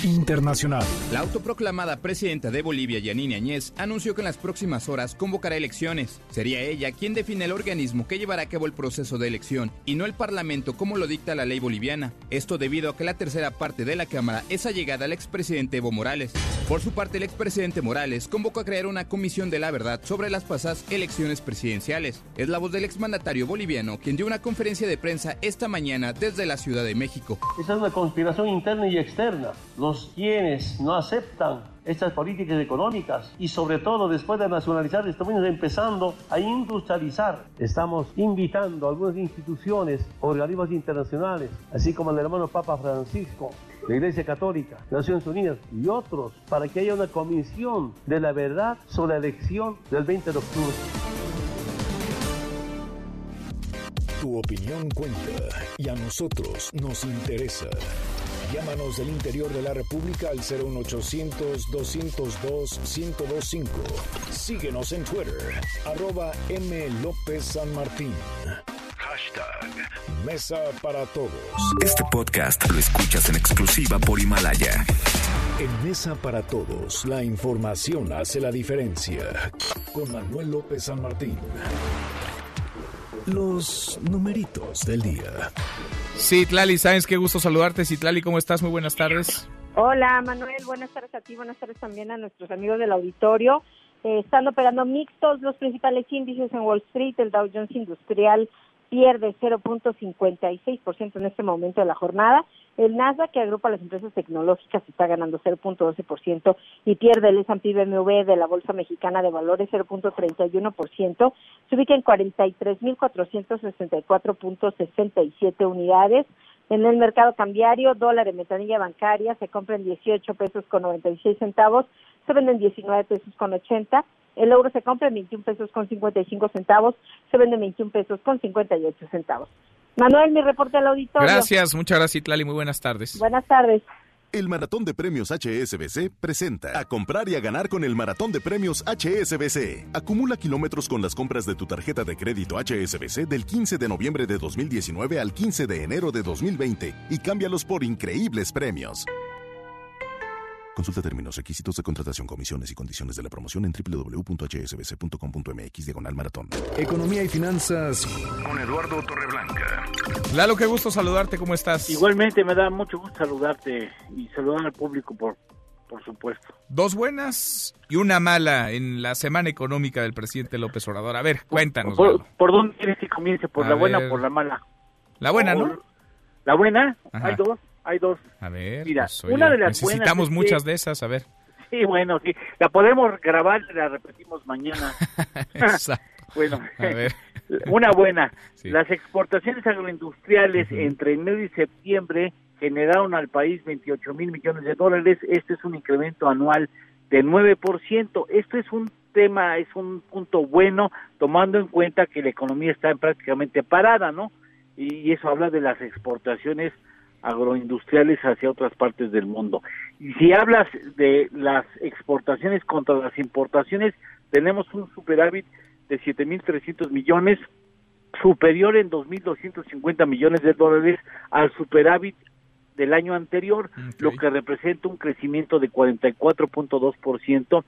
Internacional. La autoproclamada presidenta de Bolivia, Yanine Añez, anunció que en las próximas horas convocará elecciones. Sería ella quien define el organismo que llevará a cabo el proceso de elección y no el Parlamento como lo dicta la ley boliviana. Esto debido a que la tercera parte de la Cámara es allegada al expresidente Evo Morales. Por su parte, el expresidente Morales convocó a crear una comisión de la verdad sobre las pasadas elecciones presidenciales. Es la voz del exmandatario boliviano quien dio una conferencia de prensa esta mañana desde la Ciudad de México. Esa es una conspiración interna y externa los quienes no aceptan estas políticas económicas y sobre todo después de nacionalizar estamos empezando a industrializar. Estamos invitando a algunas instituciones, organismos internacionales, así como el hermano Papa Francisco, la Iglesia Católica, Naciones Unidas y otros, para que haya una comisión de la verdad sobre la elección del 20 de octubre. Tu opinión cuenta y a nosotros nos interesa. Llámanos del interior de la República al 01800-202-1025. Síguenos en Twitter, arroba M. López San Martín. Hashtag Mesa para Todos. Este podcast lo escuchas en exclusiva por Himalaya. En Mesa para Todos, la información hace la diferencia. Con Manuel López San Martín. Los numeritos del día. Sí, Tlali, ¿sabes qué gusto saludarte? Sí, Tlali, ¿cómo estás? Muy buenas tardes. Hola, Manuel, buenas tardes a ti, buenas tardes también a nuestros amigos del auditorio. Eh, están operando mixtos los principales índices en Wall Street, el Dow Jones Industrial pierde 0.56% en este momento de la jornada. El Nasdaq, que agrupa las empresas tecnológicas, está ganando 0.12% y pierde el S&P BMW de la Bolsa Mexicana de Valores 0.31%. Se ubica en 43.464.67 unidades. En el mercado cambiario, dólar en metanilla bancaria se compra en 18 pesos con 96 centavos, se vende en 19 pesos con 80 el euro se compra en 21 pesos con 55 centavos, se vende en 21 pesos con 58 centavos. Manuel, mi reporte al auditorio. Gracias, muchas gracias, Itlali. Muy buenas tardes. Buenas tardes. El Maratón de Premios HSBC presenta a comprar y a ganar con el Maratón de Premios HSBC. Acumula kilómetros con las compras de tu tarjeta de crédito HSBC del 15 de noviembre de 2019 al 15 de enero de 2020 y cámbialos por increíbles premios. Consulta términos, requisitos de contratación, comisiones y condiciones de la promoción en www.hsbc.com.mx diagonal maratón. Economía y finanzas con Eduardo Torreblanca. Lalo, qué gusto saludarte, ¿cómo estás? Igualmente, me da mucho gusto saludarte y saludar al público por, por supuesto. Dos buenas y una mala en la semana económica del presidente López Obrador. A ver, cuéntanos. ¿Por, dónde quieres que comience? ¿Por la buena o por la mala? La buena, ¿no? La buena, hay dos hay dos. A ver, mira, pues, una de las necesitamos muchas de esas, a ver. Sí, bueno, sí, la podemos grabar y la repetimos mañana. Exacto. Bueno, una buena. Las exportaciones agroindustriales entre enero y septiembre generaron al país 28 mil millones de dólares. Este es un incremento anual de 9%. Esto es un tema, es un punto bueno, tomando en cuenta que la economía está prácticamente parada, ¿no? Y eso habla de las exportaciones agroindustriales hacia otras partes del mundo. Y si hablas de las exportaciones contra las importaciones, tenemos un superávit de 7.300 millones, superior en 2.250 millones de dólares al superávit del año anterior, lo que representa un crecimiento de 44.2%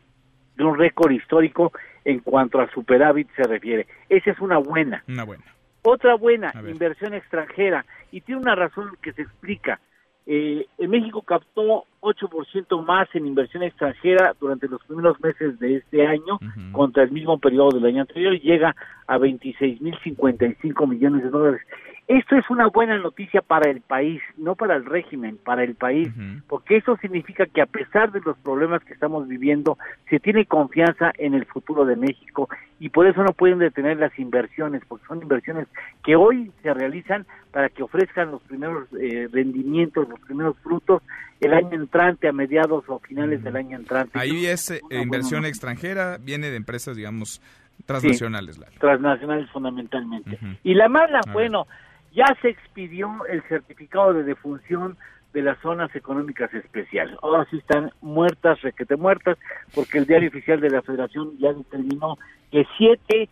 de un récord histórico en cuanto a superávit se refiere. Esa es una buena. Una buena. Otra buena, inversión extranjera, y tiene una razón que se explica. Eh, en México captó 8% más en inversión extranjera durante los primeros meses de este año contra el mismo periodo del año anterior y llega a 26.055 millones de dólares. Esto es una buena noticia para el país, no para el régimen, para el país, porque eso significa que a pesar de los problemas que estamos viviendo, se tiene confianza en el futuro de México y por eso no pueden detener las inversiones, porque son inversiones que hoy se realizan para que ofrezcan los primeros eh, rendimientos, los primeros frutos el año entrante, a mediados o finales del año entrante. Ahí es eh, inversión extranjera, viene de empresas, digamos, transnacionales. transnacionales fundamentalmente. Y la mala, bueno, ya se expidió el certificado de defunción de las zonas económicas especiales. Ahora sí están muertas, requete muertas, porque el diario oficial de la Federación ya determinó que siete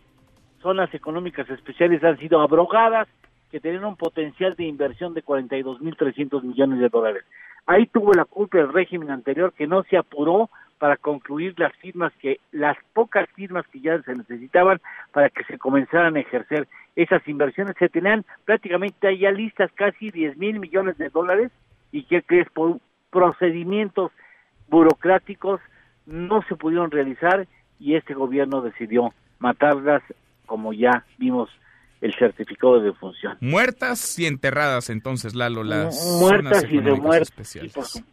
zonas económicas especiales han sido abrogadas, que tienen un potencial de inversión de 42.300 millones de dólares. Ahí tuvo la culpa el régimen anterior que no se apuró para concluir las firmas que las pocas firmas que ya se necesitaban para que se comenzaran a ejercer esas inversiones. Se tenían prácticamente ya listas casi 10 mil millones de dólares. Y que crees por procedimientos burocráticos no se pudieron realizar y este gobierno decidió matarlas como ya vimos el certificado de defunción. Muertas y enterradas entonces, Lalo, las muertas y de muertas,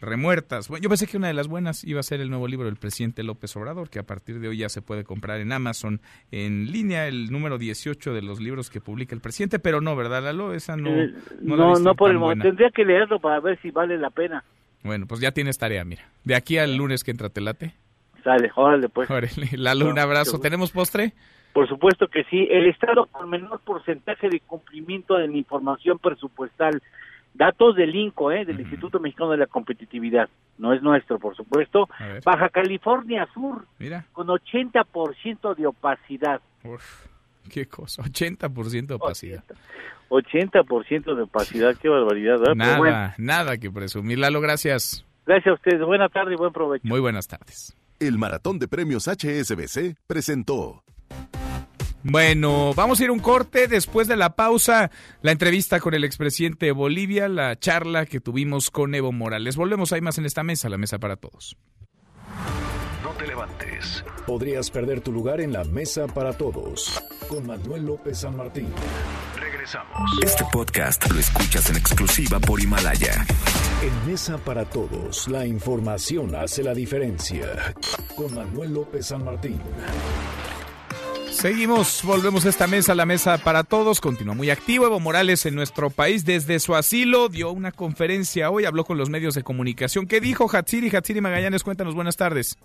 remuertas. Bueno, yo pensé que una de las buenas iba a ser el nuevo libro del presidente López Obrador, que a partir de hoy ya se puede comprar en Amazon en línea, el número 18 de los libros que publica el presidente, pero no, ¿verdad, Lalo? Esa no. Eh, no, no, por el momento. Tendría que leerlo para ver si vale la pena. Bueno, pues ya tienes tarea, mira. De aquí al lunes que entra, ¿te late? Sale, órale, pues. Lalo, un abrazo. ¿Tenemos postre? Por supuesto que sí. El Estado con menor porcentaje de cumplimiento de la información presupuestal Datos del INCO, ¿eh? del Instituto Mexicano de la Competitividad, no es nuestro, por supuesto. Baja California Sur, Mira. con 80% de opacidad. Uf, qué cosa, 80% de opacidad. 80%, de opacidad, qué barbaridad. Nada, nada que presumir. Lalo, gracias. Gracias a ustedes, buena tarde y buen provecho. Muy buenas tardes. El Maratón de Premios HSBC presentó. Bueno, vamos a ir un corte. Después de la pausa, la entrevista con el expresidente de Bolivia, la charla que tuvimos con Evo Morales. Volvemos, hay más en esta mesa, la mesa para todos. No te levantes. Podrías perder tu lugar en la mesa para todos. Con Manuel López San Martín. Regresamos. Este podcast lo escuchas en exclusiva por Himalaya. En Mesa para Todos, la información hace la diferencia. Con Manuel López San Martín. Seguimos, volvemos a esta mesa, la mesa para todos. Continúa muy activo Evo Morales en nuestro país. Desde su asilo dio una conferencia hoy, habló con los medios de comunicación. ¿Qué dijo Hatsiri? Hatsiri Magallanes, cuéntanos, buenas tardes.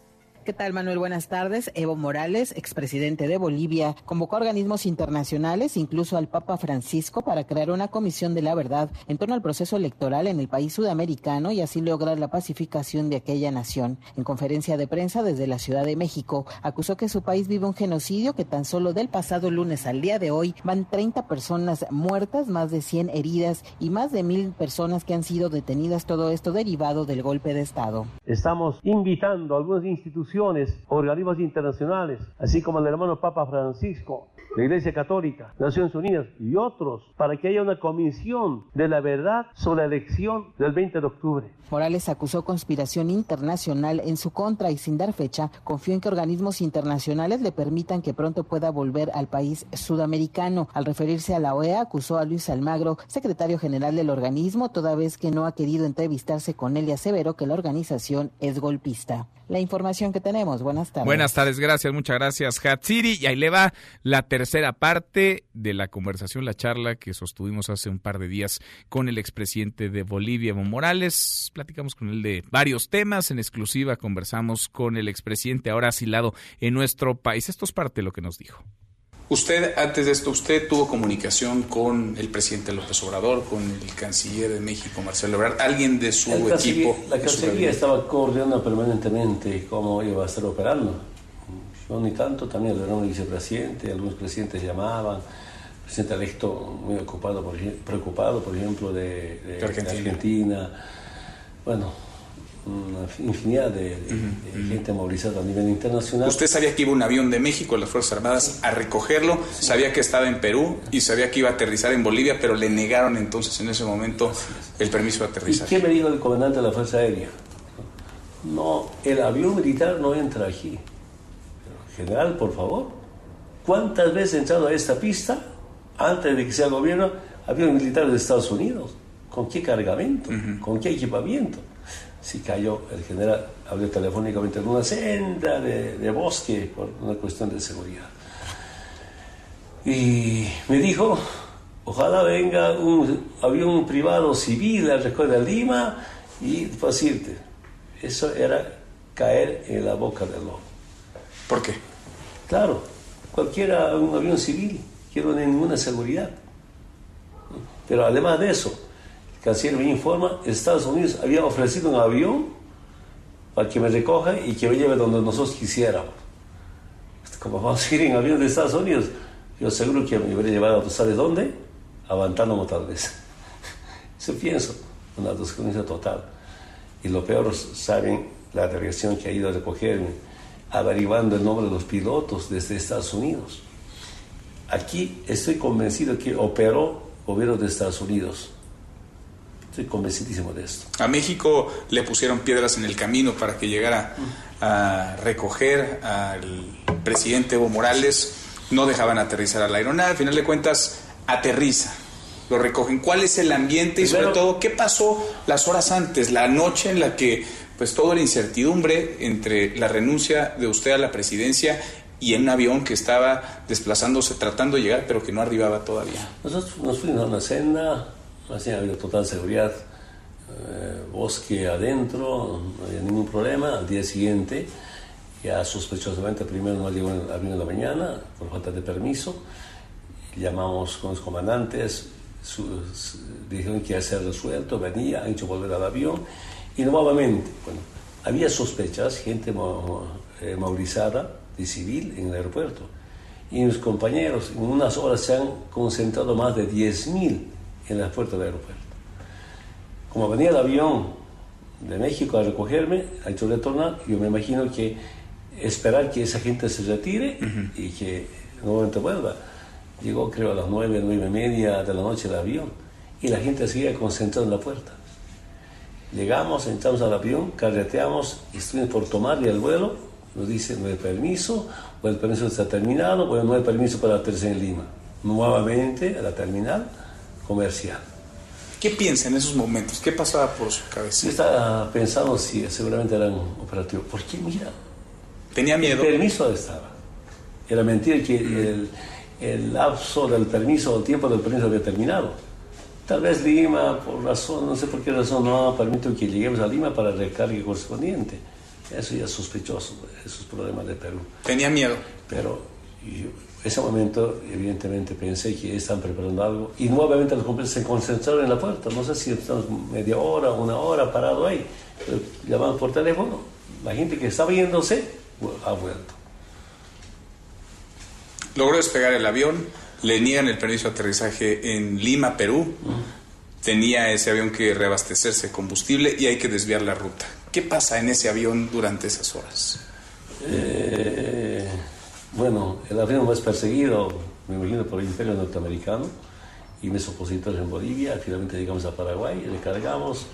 ¿Qué tal, Manuel? Buenas tardes. Evo Morales, expresidente de Bolivia, convocó a organismos internacionales, incluso al Papa Francisco, para crear una comisión de la verdad en torno al proceso electoral en el país sudamericano y así lograr la pacificación de aquella nación. En conferencia de prensa desde la Ciudad de México, acusó que su país vive un genocidio que tan solo del pasado lunes al día de hoy van 30 personas muertas, más de 100 heridas y más de mil personas que han sido detenidas, todo esto derivado del golpe de Estado. Estamos invitando a algunas instituciones organismos internacionales, así como el hermano Papa Francisco, la Iglesia Católica, Naciones Unidas y otros, para que haya una comisión de la verdad sobre la elección del 20 de octubre. Morales acusó conspiración internacional en su contra y sin dar fecha, confió en que organismos internacionales le permitan que pronto pueda volver al país sudamericano. Al referirse a la OEA, acusó a Luis Almagro, secretario general del organismo, toda vez que no ha querido entrevistarse con él y aseveró que la organización es golpista. La información que tenemos. Buenas tardes. Buenas tardes, gracias, muchas gracias, Hatsiri. Y ahí le va la tercera parte de la conversación, la charla que sostuvimos hace un par de días con el expresidente de Bolivia, Evo Morales. Platicamos con él de varios temas. En exclusiva conversamos con el expresidente ahora asilado en nuestro país. Esto es parte de lo que nos dijo. Usted, antes de esto, usted tuvo comunicación con el presidente López Obrador, con el canciller de México, Marcelo Ebrard, alguien de su equipo. La Cancillería estaba coordinando permanentemente cómo iba a estar operando. Yo ni tanto, también un vicepresidente, algunos presidentes llamaban, el presidente electo muy ocupado, por, preocupado, por ejemplo, de, de Argentina. Argentina. Bueno, una infinidad de, gente movilizada a nivel internacional. Usted sabía que iba un avión de México, las Fuerzas Armadas, a recogerlo, sabía que estaba en Perú y sabía que iba a aterrizar en Bolivia, pero le negaron entonces en ese momento el permiso de aterrizar. ¿Y qué me dijo el comandante de la Fuerza Aérea? No, el avión militar no entra aquí. general, por favor, ¿cuántas veces ha entrado a esta pista antes de que sea gobierno avión militar de Estados Unidos? ¿Con qué cargamento? ¿Con qué equipamiento? Si cayó el general, habló telefónicamente en una senda de, bosque por una cuestión de seguridad. Y me dijo, ojalá venga un avión privado civil al recoger de Lima y decirte, eso era caer en la boca del lobo. ¿Por qué? Claro, cualquiera, un avión civil, quiero ninguna seguridad. Pero además de eso, canciller me informa, Estados Unidos había ofrecido un avión para que me recoja y que me lleve donde nosotros quisiéramos. Como vamos a ir en avión de Estados Unidos, yo seguro que me hubiera llevado, ¿sabes dónde? A tal vez. Eso pienso, una desconexión total. Y lo peor, saben la delegación que ha ido a recogerme, averiguando el nombre de los pilotos desde Estados Unidos. Aquí estoy convencido que operó gobierno de Estados Unidos Estoy convencidísimo de esto. A México le pusieron piedras en el camino para que llegara a recoger al presidente Evo Morales. No dejaban aterrizar a la aeronave. Al final de cuentas, aterriza. Lo recogen. ¿Cuál es el ambiente y sobre todo qué pasó las horas antes, la noche en la que pues toda la incertidumbre entre la renuncia de usted a la presidencia y en un avión que estaba desplazándose, tratando de llegar, pero que no arribaba todavía. Nosotros nos fuimos a una senda, Así ha habido total seguridad, eh, bosque adentro, no había ningún problema. Al día siguiente, ya sospechosamente, primero no llegó avión en la mañana por falta de permiso. Llamamos con los comandantes, dijeron que ya se ha resuelto, venía, han hecho volver al avión. Y nuevamente, bueno, había sospechas, gente eh, movilizada de civil en el aeropuerto. Y mis compañeros, en unas horas se han concentrado más de 10.000 en la puerta del aeropuerto. Como venía el avión de México a recogerme, ha hecho retornar, yo me imagino que esperar que esa gente se retire y que nuevamente vuelva. Llegó creo a las nueve, nueve y media de la noche el avión y la gente seguía concentrada en la puerta. Llegamos, entramos al avión, carreteamos estuvimos por tomarle el vuelo. Nos dice no hay permiso, o el permiso está terminado, o no hay permiso para aterrizar en Lima. Nuevamente a la terminal comercial. ¿Qué piensa en esos momentos? ¿Qué pasaba por su cabeza? Yo estaba pensando si seguramente eran operativos. ¿Por qué? Mira. ¿Tenía miedo? El permiso estaba. Era mentira que el, el lapso del permiso, el tiempo del permiso había terminado. Tal vez Lima, por razón, no sé por qué razón, no ha permitido que lleguemos a Lima para el recargue correspondiente. Eso ya es sospechoso, esos problemas de Perú. ¿Tenía miedo? Pero ese momento, evidentemente, pensé que están preparando algo y nuevamente los compañeros se concentraron en la puerta. No sé si estamos media hora, una hora parado ahí. Llamamos por teléfono, la gente que estaba yéndose ha vuelto. Logró despegar el avión, le niegan el permiso de aterrizaje en Lima, Perú. Tenía ese avión que reabastecerse de combustible y hay que desviar la ruta. ¿Qué pasa en ese avión durante esas horas? Eh, bueno, el avión más perseguido, me imagino, por el imperio norteamericano y mis opositores en Bolivia. Finalmente llegamos a Paraguay, le cargamos,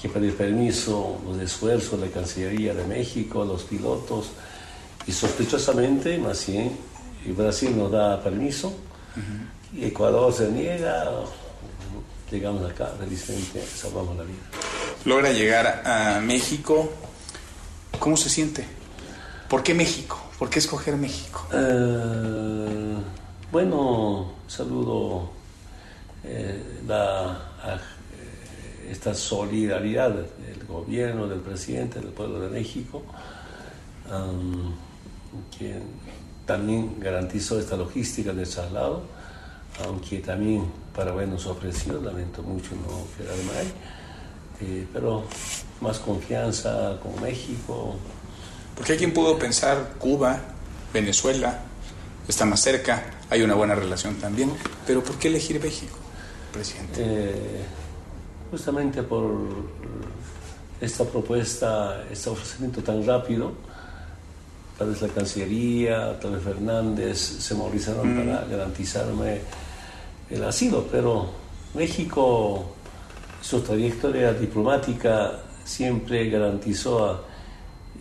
que pedir permiso, los esfuerzos de la Cancillería de México, los pilotos, y sospechosamente, más bien, Brasil nos da permiso, y Ecuador se niega, llegamos acá, felizmente salvamos la vida. Logra llegar a México, ¿cómo se siente? ¿Por qué México? ¿Por qué escoger México? Eh, bueno, saludo eh, la, esta solidaridad del gobierno, del presidente, del pueblo de México, quien también garantizó esta logística del traslado, aunque también Paraguay nos ofreció, lamento mucho no quedarme ahí, eh, pero más confianza con México. Porque hay quien pudo pensar Cuba, Venezuela, está más cerca, hay una buena relación también, pero ¿por qué elegir México, presidente? Eh, justamente por esta propuesta, este ofrecimiento tan rápido, tal vez la Cancillería, tal vez Fernández se movilizaron para mm. garantizarme el asilo, pero México, su trayectoria diplomática siempre garantizó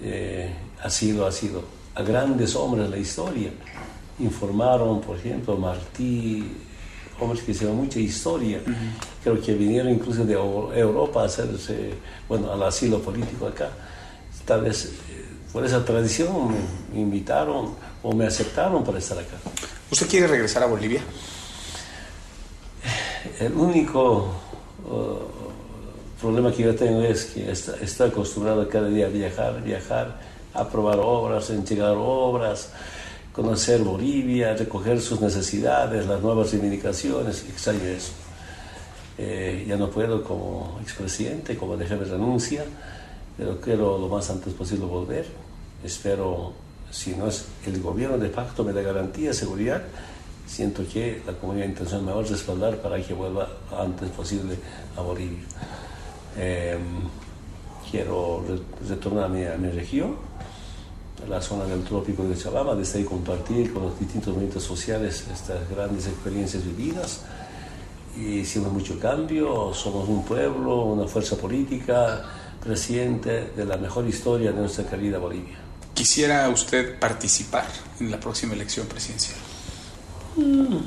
eh, asilo, asilo a grandes hombres de la historia. Informaron, por ejemplo, Martí, hombres que hicieron mucha historia, creo que vinieron incluso de Europa a hacerse, bueno, al asilo político acá. Tal vez eh, por esa tradición me, invitaron o me aceptaron para estar acá. ¿Usted quiere regresar a Bolivia? El único uh, problema que yo tengo es que estoy acostumbrado cada día a viajar, viajar, a probar obras, entregar obras, conocer Bolivia, recoger sus necesidades, las nuevas reivindicaciones, extraño eso. Eh, ya no puedo como expresidente, como jefe de renuncia, pero quiero lo más antes posible volver. Espero, si no es el gobierno de facto me da garantía, seguridad, siento que la comunidad internacional me va a respaldar para que vuelva antes posible a Bolivia. Em, quiero retornar a mi, a mi región la zona del trópico de Chabama, desde ahí compartir con los distintos movimientos sociales estas grandes experiencias vividas. Y hicimos mucho cambio, somos un pueblo, una fuerza política, presidente de la mejor historia de nuestra querida Bolivia. ¿Quisiera usted participar en la próxima elección presidencial? Mm,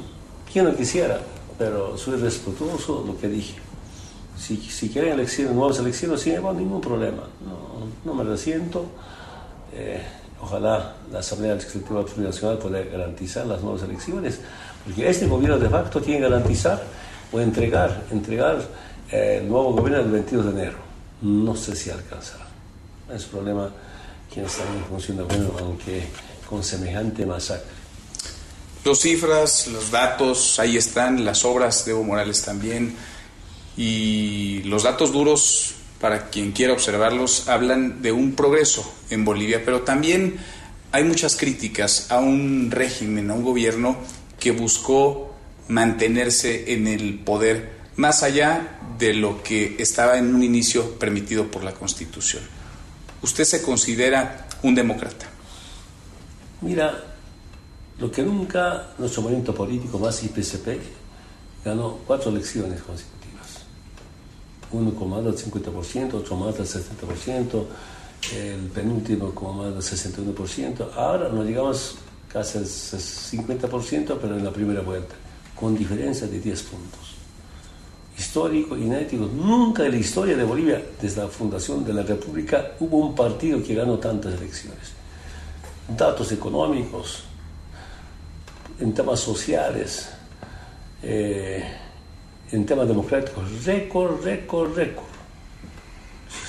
¿Quién no quisiera? Pero soy respetuoso de lo que dije. Si, si quieren elecciones, nuevas elecciones, sin ningún problema. No, no me resiento. Eh, ojalá la Asamblea Legislativa Nacional pueda garantizar las nuevas elecciones, porque este gobierno de facto tiene que garantizar o entregar, entregar eh, el nuevo gobierno el 22 de enero. No sé si alcanzará. Es problema quien está en función aunque con semejante masacre. Los cifras, los datos, ahí están, las obras de Evo Morales también, y los datos duros para quien quiera observarlos, hablan de un progreso en Bolivia, pero también hay muchas críticas a un régimen, a un gobierno que buscó mantenerse en el poder más allá de lo que estaba en un inicio permitido por la Constitución. ¿Usted se considera un demócrata? Mira, lo que nunca nuestro movimiento político más IPCP ganó cuatro elecciones consecutivas uno con más del 50%, otro más del 70%, el penúltimo con más del 61%. Ahora nos llegamos casi al 50%, pero en la primera vuelta, con diferencia de 10 puntos. Histórico, inédito, nunca en la historia de Bolivia, desde la fundación de la República, hubo un partido que ganó tantas elecciones. Datos económicos, en temas sociales, eh, en temas democráticos, récord, récord, récord.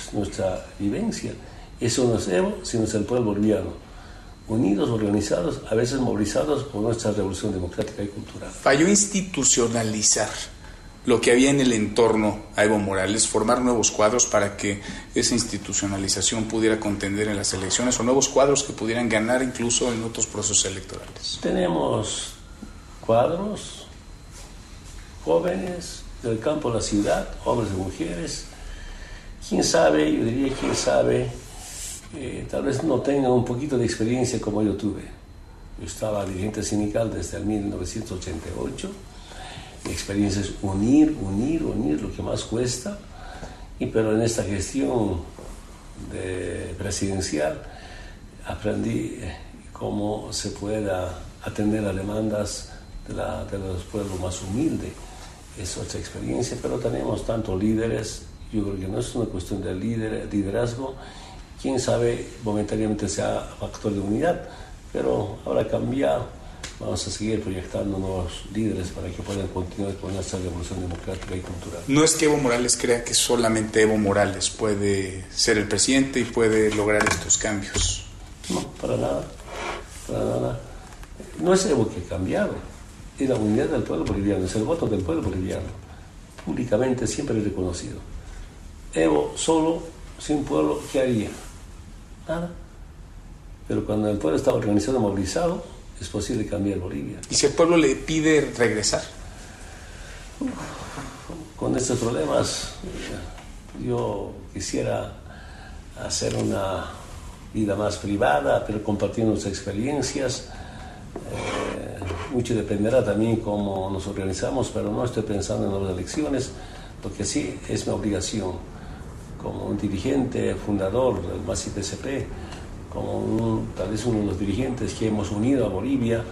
Es nuestra vivencia. Eso no es Evo, sino es el pueblo boliviano. Unidos, organizados, a veces movilizados por nuestra revolución democrática y cultural. Falló institucionalizar lo que había en el entorno a Evo Morales, formar nuevos cuadros para que esa institucionalización pudiera contender en las elecciones o nuevos cuadros que pudieran ganar incluso en otros procesos electorales. Tenemos cuadros jóvenes del campo a la ciudad, hombres y mujeres. Quién sabe, yo diría, quién sabe, eh, tal vez no tengan un poquito de experiencia como yo tuve. Yo estaba dirigente sindical desde el 1988. Mi experiencia es unir, unir, unir lo que más cuesta. Y pero en esta gestión de presidencial aprendí eh, cómo se pueda atender a demandas de los pueblos más humildes es otra experiencia, pero tenemos tanto líderes, yo creo que no es una cuestión de líder, liderazgo, quién sabe, momentáneamente sea factor de unidad, pero habrá cambiado. Vamos a seguir proyectando nuevos líderes para que puedan continuar con esta revolución democrática y cultural. No es que Evo Morales crea que solamente Evo Morales puede ser el presidente y puede lograr estos cambios. No, para nada, para nada. No es Evo que ha cambiado, es la unidad del pueblo boliviano, es el voto del pueblo boliviano. Públicamente siempre reconocido. Evo solo, sin pueblo, ¿qué haría? Nada. Pero cuando el pueblo está organizado, movilizado, es posible cambiar Bolivia. ¿Y si el pueblo le pide regresar? Con estos problemas, yo quisiera hacer una vida más privada, pero compartiendo experiencias. Eh, mucho dependerá también cómo nos organizamos, pero no estoy pensando en nuevas elecciones, porque sí, es mi obligación como un dirigente fundador del MASI-PCP, como tal vez uno de los dirigentes que hemos unido a Bolivia,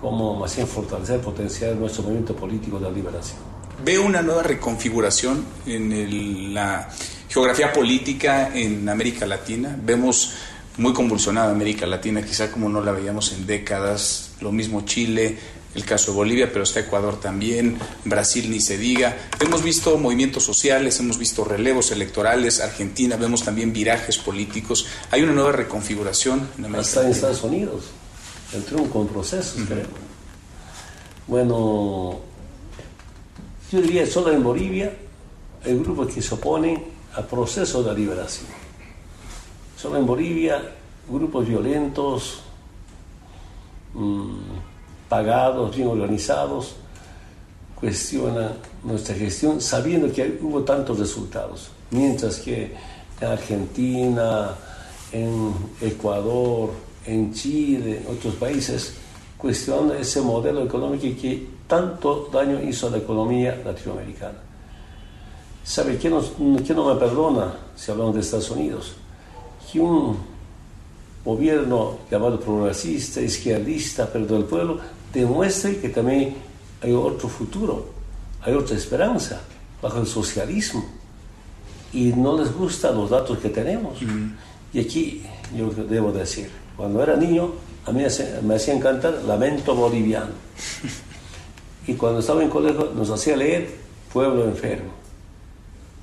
como más bien fortalecer, potenciar nuestro movimiento político de la liberación. Veo una nueva reconfiguración en la geografía política en América Latina. Vemos muy convulsionada América Latina, quizá como no la veíamos en décadas. Lo mismo Chile, el caso de Bolivia, pero está Ecuador también, Brasil ni se diga. Hemos visto movimientos sociales, hemos visto relevos electorales, Argentina, vemos también virajes políticos. Hay una nueva reconfiguración en América Hasta en Estados Unidos, el triunfo con procesos, creo. Bueno, yo diría solo en Bolivia el grupo que se opone al proceso de liberación. Solo en Bolivia, grupos violentos, mmm, pagados, bien organizados, cuestionan nuestra gestión sabiendo que hubo tantos resultados, mientras que en Argentina, en Ecuador, en Chile, en otros países, cuestionan ese modelo económico que tanto daño hizo a la economía latinoamericana. ¿Sabe qué, no me perdona si hablamos de Estados Unidos? Que un gobierno llamado progresista, izquierdista, pero del pueblo, demuestre que también hay otro futuro, hay otra esperanza bajo el socialismo. Y no les gustan los datos que tenemos. Y aquí yo debo decir, cuando era niño, a mí me hacía cantar Lamento Boliviano. Y cuando estaba en colegio nos hacía leer Pueblo Enfermo.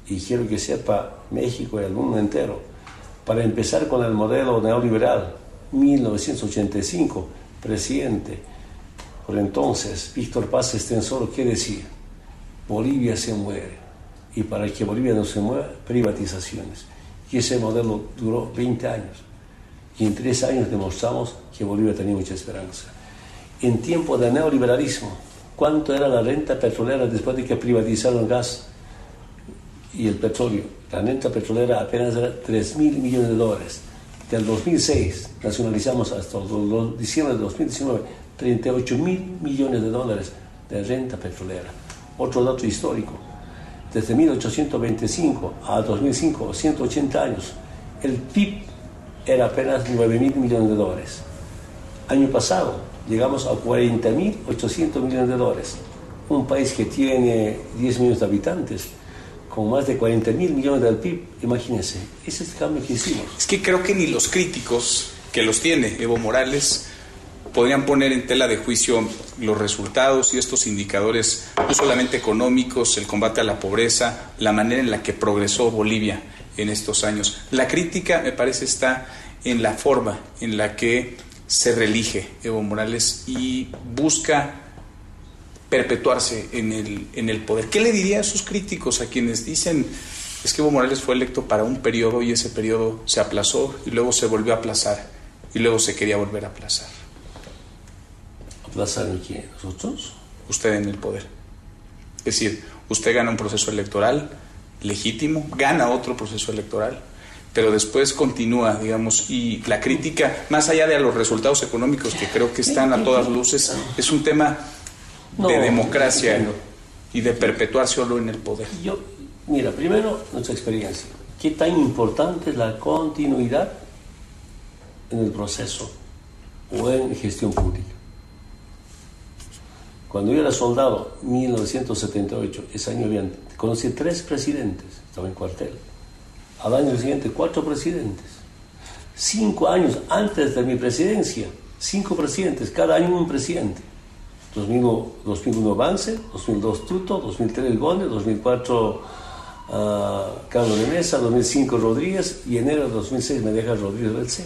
Y quiero que sepa México y el mundo entero, para empezar con el modelo neoliberal, 1985, presidente, por entonces, Víctor Paz Estensoro, ¿qué decía? Bolivia se muere. Y para que Bolivia no se mueva, privatizaciones. Y ese modelo duró 20 años. Y en tres años demostramos que Bolivia tenía mucha esperanza. En tiempo de neoliberalismo, ¿cuánto era la renta petrolera después de que privatizaron gas y el petróleo? La renta petrolera apenas era 3 mil millones de dólares. Del 2006 nacionalizamos hasta diciembre de 2019 38 mil millones de dólares de renta petrolera. Otro dato histórico, desde 1825 a 2005, 180 años, el PIB era apenas 9 mil millones de dólares. Año pasado llegamos a 40 mil 800 millones de dólares. Un país que tiene 10 millones de habitantes, con más de 40 mil millones del PIB, imagínense, ese es el cambio que hicimos. Es que creo que ni los críticos que los tiene Evo Morales podrían poner en tela de juicio los resultados y estos indicadores, no solamente económicos, el combate a la pobreza, la manera en la que progresó Bolivia en estos años. La crítica, me parece, está en la forma en la que se reelige Evo Morales y busca perpetuarse en el, en el poder. ¿Qué le diría a sus críticos, a quienes dicen es que Evo Morales fue electo para un periodo y ese periodo se aplazó y luego se volvió a aplazar y luego se quería volver a aplazar? ¿Aplazar quién? ¿Nosotros? Usted en el poder. Es decir, usted gana un proceso electoral legítimo, gana otro proceso electoral, pero después continúa, digamos, y la crítica, más allá de los resultados económicos que creo que están a todas luces, es un tema de democracia y de perpetuar solo en el poder. Yo, mira, primero nuestra experiencia. ¿Qué tan importante es la continuidad en el proceso o en gestión pública? Cuando yo era soldado, 1978, ese año habían, conocí tres presidentes, estaba en cuartel. Al año siguiente, cuatro presidentes. cinco años antes de mi presidencia, cinco presidentes, cada año un presidente. 2001, 2001 Vance, 2002 Tuto, 2003 Gonde, 2004 uh, Carlos de Mesa, 2005 Rodríguez y enero de 2006 me deja Rodríguez Belce.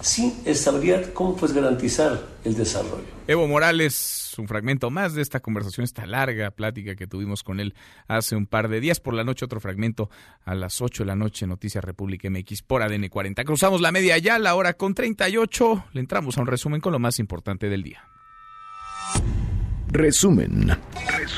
Sin estabilidad, ¿cómo puedes garantizar el desarrollo? Evo Morales, un fragmento más de esta conversación, esta larga plática que tuvimos con él hace un par de días. Por la noche, otro fragmento a las 8 de la noche, Noticias República MX por ADN 40. Cruzamos la media ya, la hora con 38. Le entramos a un resumen con lo más importante del día. Resumen.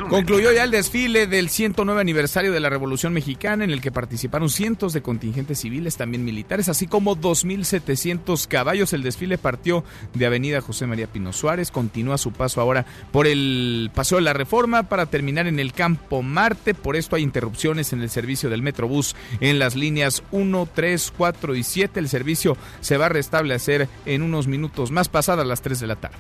Concluyó ya el desfile del 109 aniversario de la Revolución Mexicana en el que participaron cientos de contingentes civiles, también militares, así como 2.700 caballos. El desfile partió de Avenida José María Pino Suárez, continúa su paso ahora por el Paseo de la Reforma para terminar en el Campo Marte. Por esto hay interrupciones en el servicio del Metrobús en las líneas 1, 3, 4 y 7. El servicio se va a restablecer en unos minutos más pasadas las 3 de la tarde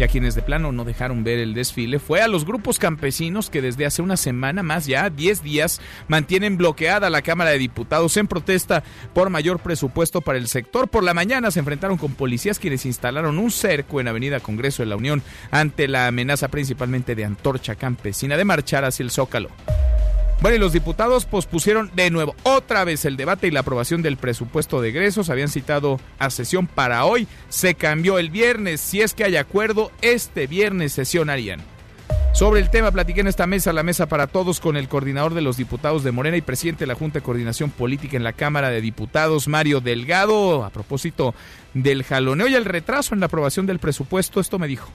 y a quienes de plano no dejaron ver el desfile fue a los grupos campesinos que desde hace una semana más ya, 10 días, mantienen bloqueada la Cámara de Diputados en protesta por mayor presupuesto para el sector. Por la mañana se enfrentaron con policías quienes instalaron un cerco en Avenida Congreso de la Unión ante la amenaza principalmente de antorcha campesina de marchar hacia el Zócalo. Bueno, y los diputados pospusieron de nuevo otra vez el debate y la aprobación del presupuesto de egresos. Habían citado a sesión para hoy. Se cambió el viernes. Si es que hay acuerdo, este viernes sesionarían. Sobre el tema, platiqué en esta mesa, la mesa para todos, con el coordinador de los diputados de Morena y presidente de la Junta de Coordinación Política en la Cámara de Diputados, Mario Delgado, a propósito del jaloneo y el retraso en la aprobación del presupuesto. Esto me dijo.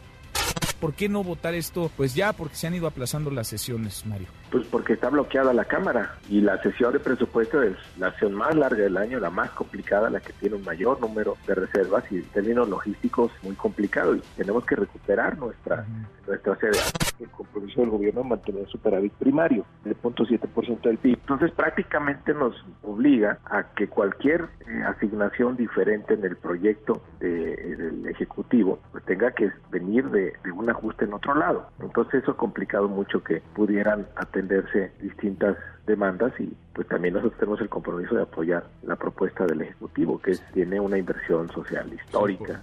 ¿Por qué no votar esto? Pues ya, porque se han ido aplazando las sesiones, Mario. Pues porque está bloqueada la Cámara y la sesión de presupuesto es la sesión más larga del año, la más complicada, la que tiene un mayor número de reservas y en términos logísticos muy complicado y tenemos que recuperar nuestra, nuestra sede. El compromiso del gobierno es mantener superávit primario del 0.7% del PIB. Entonces prácticamente nos obliga a que cualquier eh, asignación diferente en el proyecto del Ejecutivo pues tenga que venir de, de un ajuste en otro lado. Entonces eso ha complicado mucho que pudieran atenderse distintas demandas y pues también nosotros tenemos el compromiso de apoyar la propuesta del Ejecutivo que tiene una inversión social histórica.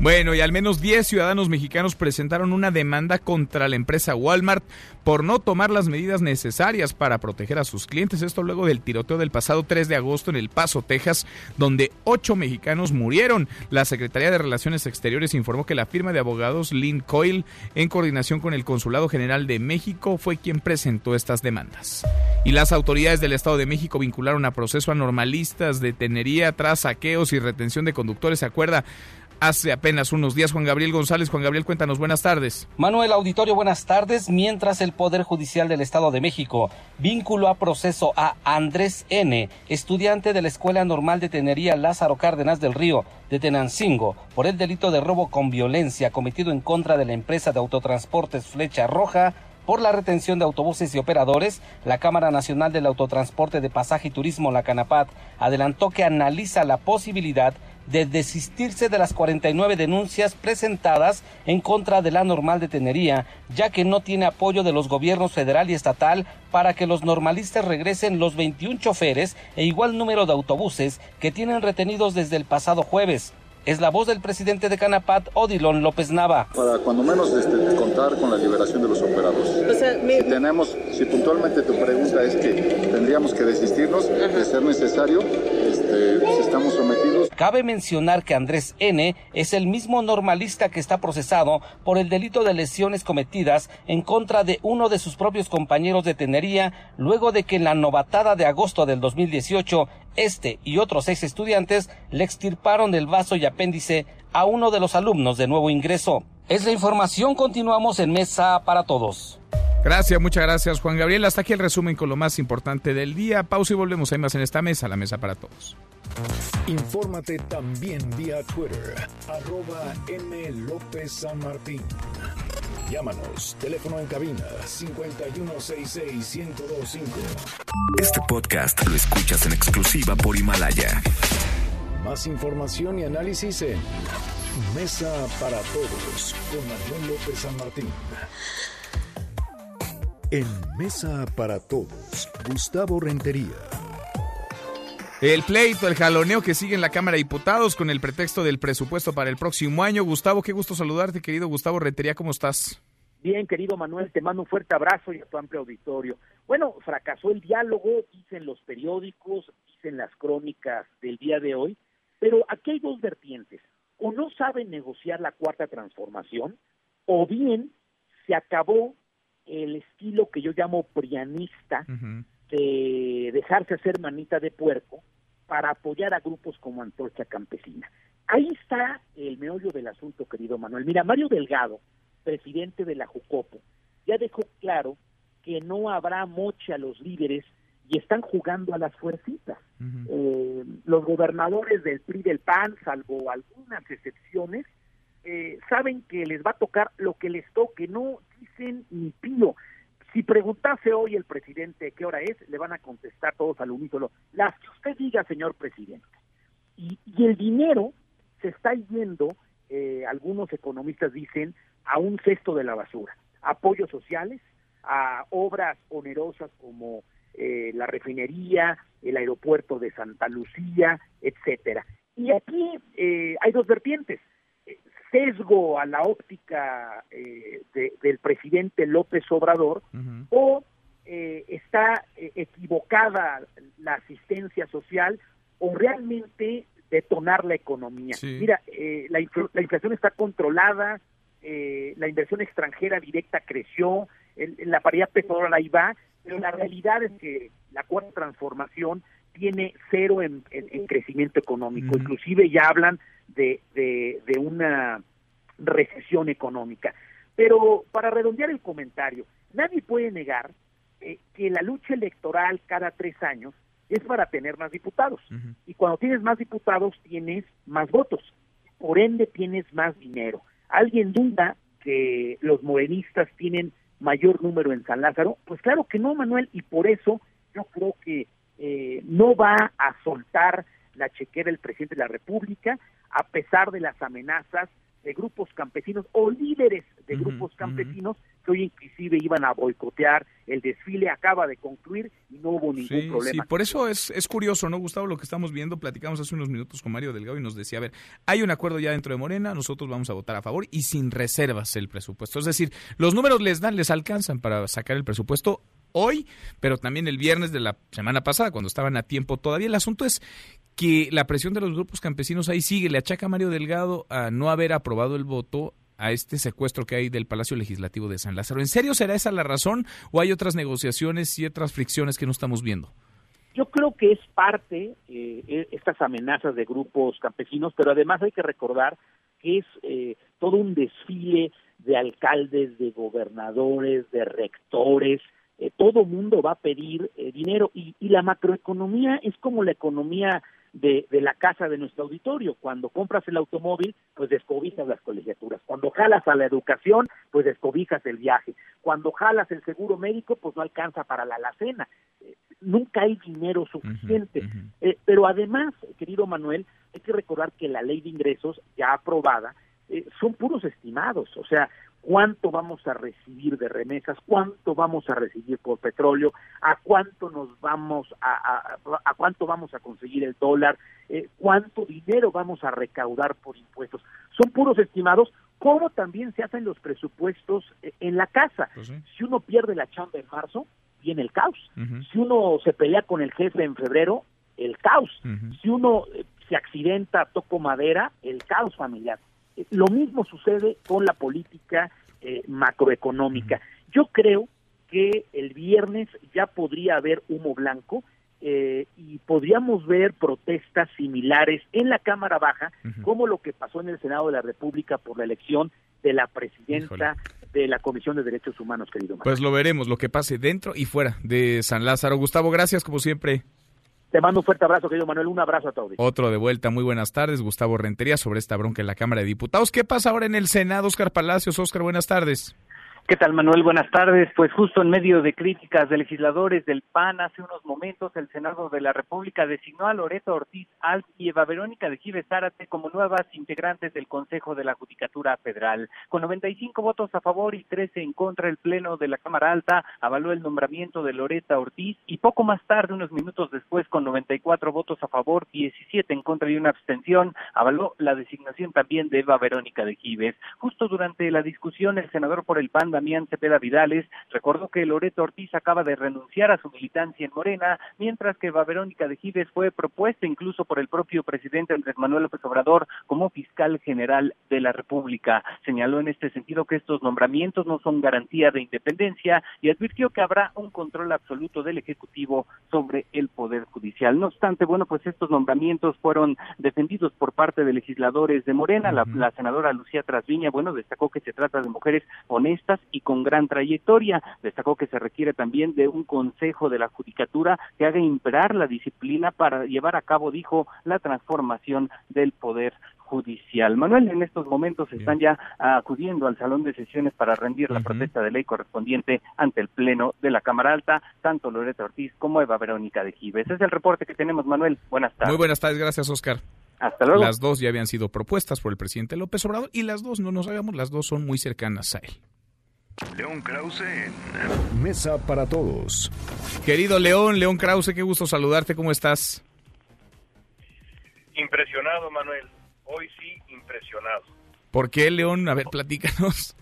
Bueno, y al menos 10 ciudadanos mexicanos presentaron una demanda contra la empresa Walmart por no tomar las medidas necesarias para proteger a sus clientes. Esto luego del tiroteo del pasado 3 de agosto en El Paso, Texas, donde ocho mexicanos murieron. La Secretaría de Relaciones Exteriores informó que la firma de abogados Lynn Coyle, en coordinación con el Consulado General de México, fue quien presentó estas demandas. Y las autoridades del Estado de México vincularon a proceso a normalistas de tenería tras saqueos y retención de conductores. ¿Se acuerda? Hace apenas unos días. Juan Gabriel González, Juan Gabriel, cuéntanos, buenas tardes. Manuel Auditorio, buenas tardes. Mientras el Poder Judicial del Estado de México vinculó a proceso a Andrés N., estudiante de la Escuela Normal de Tenería Lázaro Cárdenas del Río de Tenancingo, por el delito de robo con violencia cometido en contra de la empresa de autotransportes Flecha Roja, por la retención de autobuses y operadores, la Cámara Nacional del Autotransporte de Pasaje y Turismo, la Canapat, adelantó que analiza la posibilidad de desistirse de las 49 denuncias presentadas en contra de la normal de Tenería, ya que no tiene apoyo de los gobiernos federal y estatal para que los normalistas regresen los 21 choferes e igual número de autobuses que tienen retenidos desde el pasado jueves. Es la voz del presidente de Canapat, Odilon López Nava. Para cuando menos este, contar con la liberación de los operados. si tenemos, si puntualmente tu pregunta es que tendríamos que desistirnos de ser necesario, este, si estamos sometidos. Cabe mencionar que Andrés N. es el mismo normalista que está procesado por el delito de lesiones cometidas en contra de uno de sus propios compañeros de tenería, luego de que en la novatada de agosto del 2018 este y otros seis estudiantes le extirparon el vaso y apéndice a uno de los alumnos de nuevo ingreso. Es la información, continuamos en Mesa para Todos. Gracias, muchas gracias Juan Gabriel. Hasta aquí el resumen con lo más importante del día. Pausa y volvemos. Hay más en esta mesa, la Mesa para Todos. Infórmate también vía Twitter, arroba M. López San Martín. Llámanos, teléfono en cabina 5166-125. Este podcast lo escuchas en exclusiva por Himalaya. Más información y análisis en Mesa para Todos con Manuel López San Martín. En Mesa para Todos, Gustavo Rentería. El pleito, el jaloneo que sigue en la Cámara de Diputados con el pretexto del presupuesto para el próximo año. Gustavo, qué gusto saludarte, querido Gustavo Rentería, ¿cómo estás? Bien, querido Manuel, te mando un fuerte abrazo y a tu amplio auditorio. Bueno, fracasó el diálogo, dicen los periódicos, dicen las crónicas del día de hoy, pero aquí hay dos vertientes. O no saben negociar la cuarta transformación, o bien se acabó el estilo que yo llamo prianista de dejarse hacer manita de puerco para apoyar a grupos como Antorcha Campesina. Ahí está el meollo del asunto, querido Manuel. Mira, Mario Delgado, presidente de la Jucopo, ya dejó claro que no habrá moche a los líderes y están jugando a las fuercitas. Eh, los gobernadores del PRI del PAN, salvo algunas excepciones, eh, saben que les va a tocar lo que les toque, no dicen ni pío. Si preguntase hoy el presidente qué hora es, le van a contestar todos al unísono, las que usted diga, señor presidente. Y, el dinero se está yendo, eh, algunos economistas dicen, a un cesto de la basura. Apoyos sociales, a obras onerosas como eh, la refinería, el aeropuerto de Santa Lucía, etcétera. Y aquí eh, hay dos vertientes sesgo a la óptica eh, del presidente López Obrador o eh, está eh, equivocada la asistencia social o realmente detonar la economía. Mira, la, la, inflación está controlada, la inversión extranjera directa creció, la paridad petrolera ahí va, pero la realidad es que la cuarta transformación tiene cero en, crecimiento económico. Inclusive ya hablan de, de, una recesión económica. Pero para redondear el comentario, nadie puede negar eh, que la lucha electoral cada tres años es para tener más diputados. Y cuando tienes más diputados, tienes más votos. Por ende, tienes más dinero. ¿Alguien duda que los morenistas tienen mayor número en San Lázaro? Pues claro que no, Manuel, y por eso yo creo que eh, no va a soltar la chequera el presidente de la República, a pesar de las amenazas de grupos campesinos o líderes de grupos campesinos que hoy inclusive iban a boicotear el desfile, acaba de concluir y no hubo ningún problema. Sí, por eso es, es curioso, ¿no, Gustavo? Lo que estamos viendo, platicamos hace unos minutos con Mario Delgado y nos decía, a ver, hay un acuerdo ya dentro de Morena, nosotros vamos a votar a favor y sin reservas el presupuesto. Es decir, los números les dan, les alcanzan para sacar el presupuesto hoy, pero también el viernes de la semana pasada, cuando estaban a tiempo todavía. El asunto es que la presión de los grupos campesinos ahí sigue. Le achaca Mario Delgado a no haber aprobado el voto a este secuestro que hay del Palacio Legislativo de San Lázaro. ¿En serio será esa la razón o hay otras negociaciones y otras fricciones que no estamos viendo? Yo creo que es parte eh, e, estas amenazas de grupos campesinos, pero además hay que recordar que es eh, todo un desfile de alcaldes, de gobernadores, de rectores, eh, todo mundo va a pedir eh, dinero y, la macroeconomía es como la economía de, la casa de nuestro auditorio. Cuando compras el automóvil, pues descobijas las colegiaturas. Cuando jalas a la educación, pues descobijas el viaje. Cuando jalas el seguro médico, pues no alcanza para la alacena. Eh, nunca hay dinero suficiente. pero además, querido Manuel, hay que recordar que la ley de ingresos ya aprobada son puros estimados. O sea, cuánto vamos a recibir de remesas, cuánto vamos a recibir por petróleo, a cuánto nos vamos a, a, cuánto vamos a conseguir el dólar, eh, cuánto dinero vamos a recaudar por impuestos. Son puros estimados, como también se hacen los presupuestos eh, en la casa. Pues si uno pierde la chamba en marzo, viene el caos. Si uno se pelea con el jefe en febrero, el caos. Si uno eh, se accidenta, toco madera, el caos familiar. Lo mismo sucede con la política eh, macroeconómica. Yo creo que el viernes ya podría haber humo blanco eh, y podríamos ver protestas similares en la Cámara Baja, como lo que pasó en el Senado de la República por la elección de la presidenta de la Comisión de Derechos Humanos, querido. Pues lo veremos, lo que pase dentro y fuera de San Lázaro. Gustavo, gracias como siempre. Te mando un fuerte abrazo, querido Manuel. Un abrazo a todos. Otro de vuelta. Muy buenas tardes. Gustavo Rentería sobre esta bronca en la Cámara de Diputados. ¿Qué pasa ahora en el Senado, Oscar Palacios? Oscar, buenas tardes. ¿Qué tal, Manuel? Buenas tardes. Pues justo en medio de críticas de legisladores del PAN, hace unos momentos el Senado de la República designó a Loreto Ortiz Alp y Eva Verónica de Gives Zárate como nuevas integrantes del Consejo de la Judicatura Federal. Con 95 votos a favor y 13 en contra, el Pleno de la Cámara Alta avaló el nombramiento de Loreta Ortiz y poco más tarde, unos minutos después, con 94 votos a favor, 17 en contra y una abstención, avaló la designación también de Eva Verónica de Gives. Justo durante la discusión, el senador por el PAN, Damián Cepeda Vidales, recordó que Loreto Ortiz acaba de renunciar a su militancia en Morena, mientras que Eva Verónica de Gives fue propuesta incluso por el propio presidente Andrés Manuel López Obrador como fiscal general de la República. Señaló en este sentido que estos nombramientos no son garantía de independencia y advirtió que habrá un control absoluto del Ejecutivo sobre el Poder Judicial. No obstante, bueno, pues estos nombramientos fueron defendidos por parte de legisladores de Morena. la, la senadora Lucía Trasviña, bueno, destacó que se trata de mujeres honestas y con gran trayectoria. Destacó que se requiere también de un consejo de la judicatura que haga imperar la disciplina para llevar a cabo, dijo, la transformación del poder judicial. Manuel, en estos momentos están ya acudiendo al salón de sesiones para rendir la protesta de ley correspondiente ante el Pleno de la Cámara Alta, tanto Loreto Ortiz como Eva Verónica de Gives. Ese es el reporte que tenemos, Manuel. Buenas tardes. Muy buenas tardes, gracias, Oscar. Hasta luego. Las dos ya habían sido propuestas por el presidente López Obrador y las dos, no nos hagamos, las dos son muy cercanas a él. León Krause en Mesa para Todos. Querido León, León Krause, qué gusto saludarte, ¿cómo estás? Impresionado, Manuel. Hoy sí, impresionado. ¿Por qué, León? A ver, platícanos.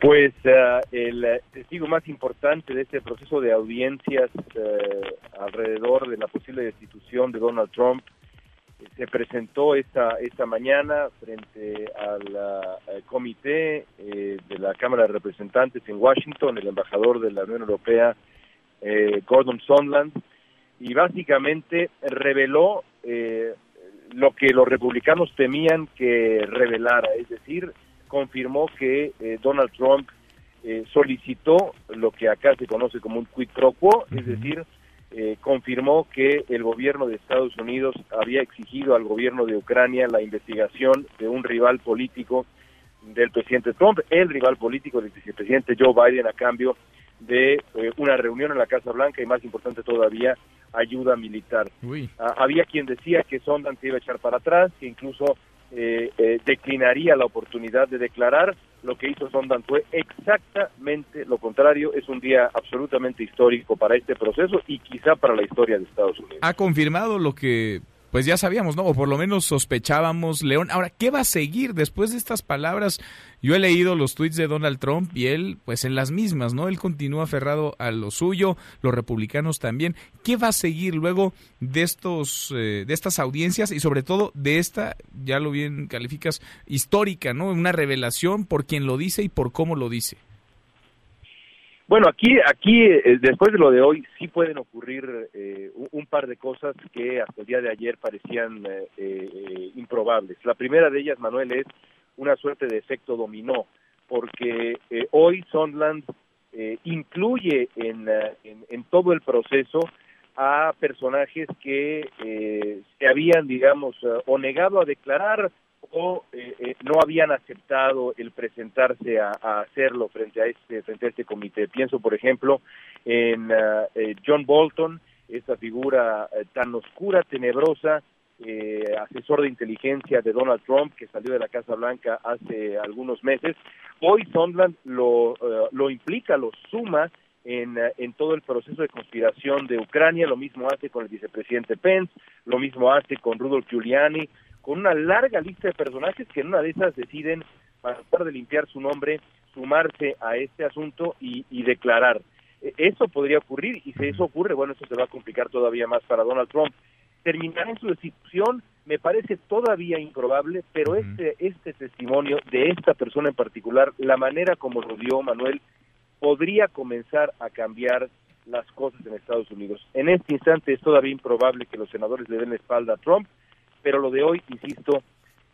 Pues uh, el testigo más importante de este proceso de audiencias uh, alrededor de la posible destitución de Donald Trump se presentó esta, esta mañana frente al, al comité eh, de la Cámara de Representantes en Washington, el embajador de la Unión Europea, eh, Gordon Sondland, y básicamente reveló eh, lo que los republicanos temían que revelara, es decir, confirmó que Donald Trump solicitó lo que acá se conoce como un quid pro quo, es decir, eh, confirmó que el gobierno de Estados Unidos había exigido al gobierno de Ucrania la investigación de un rival político del presidente Trump, el rival político del vicepresidente Joe Biden a cambio de eh, una reunión en la Casa Blanca y más importante todavía, ayuda militar. Ah, había quien decía que Sondland se iba a echar para atrás, que incluso eh, eh, declinaría la oportunidad de declarar. Lo que hizo Sondland fue exactamente lo contrario. Es un día absolutamente histórico para este proceso y quizá para la historia de Estados Unidos. Ha confirmado lo que pues ya sabíamos, ¿no? O por lo menos sospechábamos, León. Ahora, ¿qué va a seguir después de estas palabras? Yo he leído los tweets de Donald Trump y él, pues en las mismas, ¿no? Él continúa aferrado a lo suyo, los republicanos también. ¿Qué va a seguir luego de estos, eh, de estas audiencias y sobre todo de esta, ya lo bien calificas, histórica, ¿no? Una revelación por quien lo dice y por cómo lo dice. Bueno, aquí, aquí eh, después de lo de hoy, sí pueden ocurrir eh, un, par de cosas que hasta el día de ayer parecían eh, improbables. La primera de ellas, Manuel, es una suerte de efecto dominó, porque hoy Sondland incluye en, en, todo el proceso a personajes que se habían, digamos, o negado a declarar o eh, eh, no habían aceptado el presentarse a, hacerlo frente a este frente a este comité. Pienso, por ejemplo, en uh, eh, John Bolton, esta figura tan oscura, tenebrosa, asesor de inteligencia de Donald Trump, que salió de la Casa Blanca hace algunos meses. Hoy Sondland lo, lo implica, lo suma en, en, todo el proceso de conspiración de Ucrania, lo mismo hace con el vicepresidente Pence, lo mismo hace con Rudolf Giuliani, con una larga lista de personajes que en una de esas deciden, para tratar de limpiar su nombre, sumarse a este asunto y, declarar. E, eso podría ocurrir y si eso ocurre, bueno, eso se va a complicar todavía más para Donald Trump. Terminar en su destitución me parece todavía improbable, pero este, este testimonio de esta persona en particular, la manera como lo dio Manuel, podría comenzar a cambiar las cosas en Estados Unidos. En este instante es todavía improbable que los senadores le den la espalda a Trump, pero lo de hoy, insisto,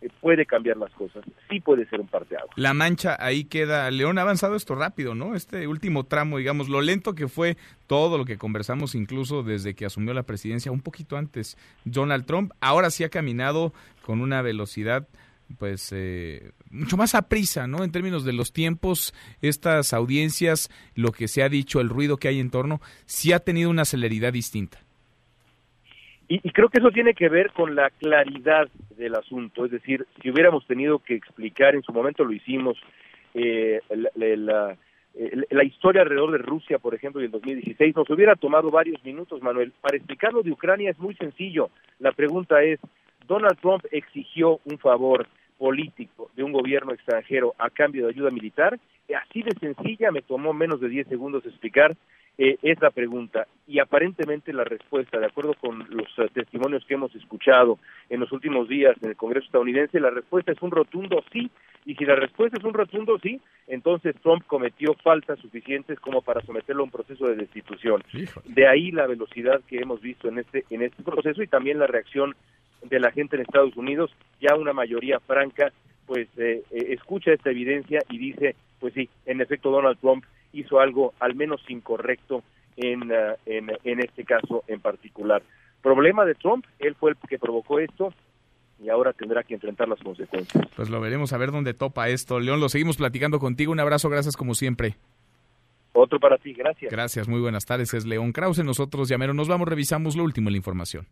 eh, puede cambiar las cosas. Sí puede ser un parteado. La mancha ahí queda. León ha avanzado esto rápido, ¿no? Este último tramo, digamos, lo lento que fue todo lo que conversamos incluso desde que asumió la presidencia, un poquito antes Donald Trump, ahora sí ha caminado con una velocidad pues eh, mucho más a prisa, ¿no? En términos de los tiempos, estas audiencias, lo que se ha dicho, el ruido que hay en torno, sí ha tenido una celeridad distinta. Y, creo que eso tiene que ver con la claridad del asunto, es decir, si hubiéramos tenido que explicar, en su momento lo hicimos, eh, la, la, historia alrededor de Rusia, por ejemplo, y el 2016, nos hubiera tomado varios minutos, Manuel. Para explicarlo de Ucrania es muy sencillo. La pregunta es, Donald Trump exigió un favor político de un gobierno extranjero a cambio de ayuda militar. Así de sencilla, me tomó menos de 10 segundos explicar eh, es la pregunta. Y aparentemente la respuesta, de acuerdo con los eh, testimonios que hemos escuchado en los últimos días en el Congreso estadounidense, la respuesta es un rotundo sí. Y si la respuesta es un rotundo sí, entonces Trump cometió faltas suficientes como para someterlo a un proceso de destitución. De ahí la velocidad que hemos visto en este, en este proceso y también la reacción de la gente en Estados Unidos, ya una mayoría franca, pues eh, escucha esta evidencia y dice, pues sí, en efecto Donald Trump hizo algo al menos incorrecto en, uh, en, en este caso en particular. Problema de Trump, él fue el que provocó esto, y ahora tendrá que enfrentar las consecuencias. Pues lo veremos a ver dónde topa esto. León, lo seguimos platicando contigo. Un abrazo, gracias como siempre. Otro para ti, gracias. Gracias, muy buenas tardes. Es León Krause. Nosotros, Llamero, nos vamos, revisamos lo último en la información.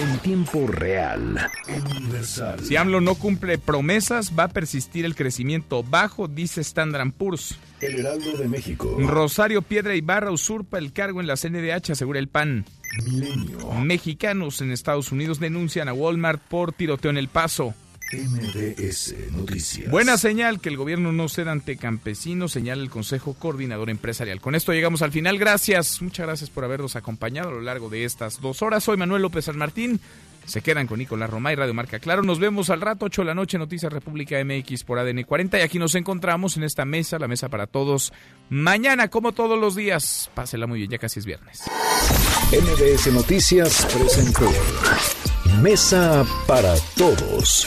En tiempo real, universal. Si AMLO no cumple promesas, va a persistir el crecimiento bajo, dice Standard Poor's. El Heraldo de México. Rosario Piedra Ibarra usurpa el cargo en la CNDH, asegura el PAN. Milenio. Mexicanos en Estados Unidos denuncian a Walmart por tiroteo en El Paso. MBS Noticias. Buena señal que el gobierno no ceda ante campesinos, señala el Consejo Coordinador Empresarial. Con esto llegamos al final. Gracias, muchas gracias por habernos acompañado a lo largo de estas dos horas. Soy Manuel López San Martín. Se quedan con Nicolás Romay, Radio Marca Claro. Nos vemos al rato, 8 de la noche, Noticias República MX por ADN 40. Y aquí nos encontramos en esta mesa, la mesa para todos. Mañana, como todos los días. Pásela muy bien, ya casi es viernes. MBS Noticias presentó Mesa para Todos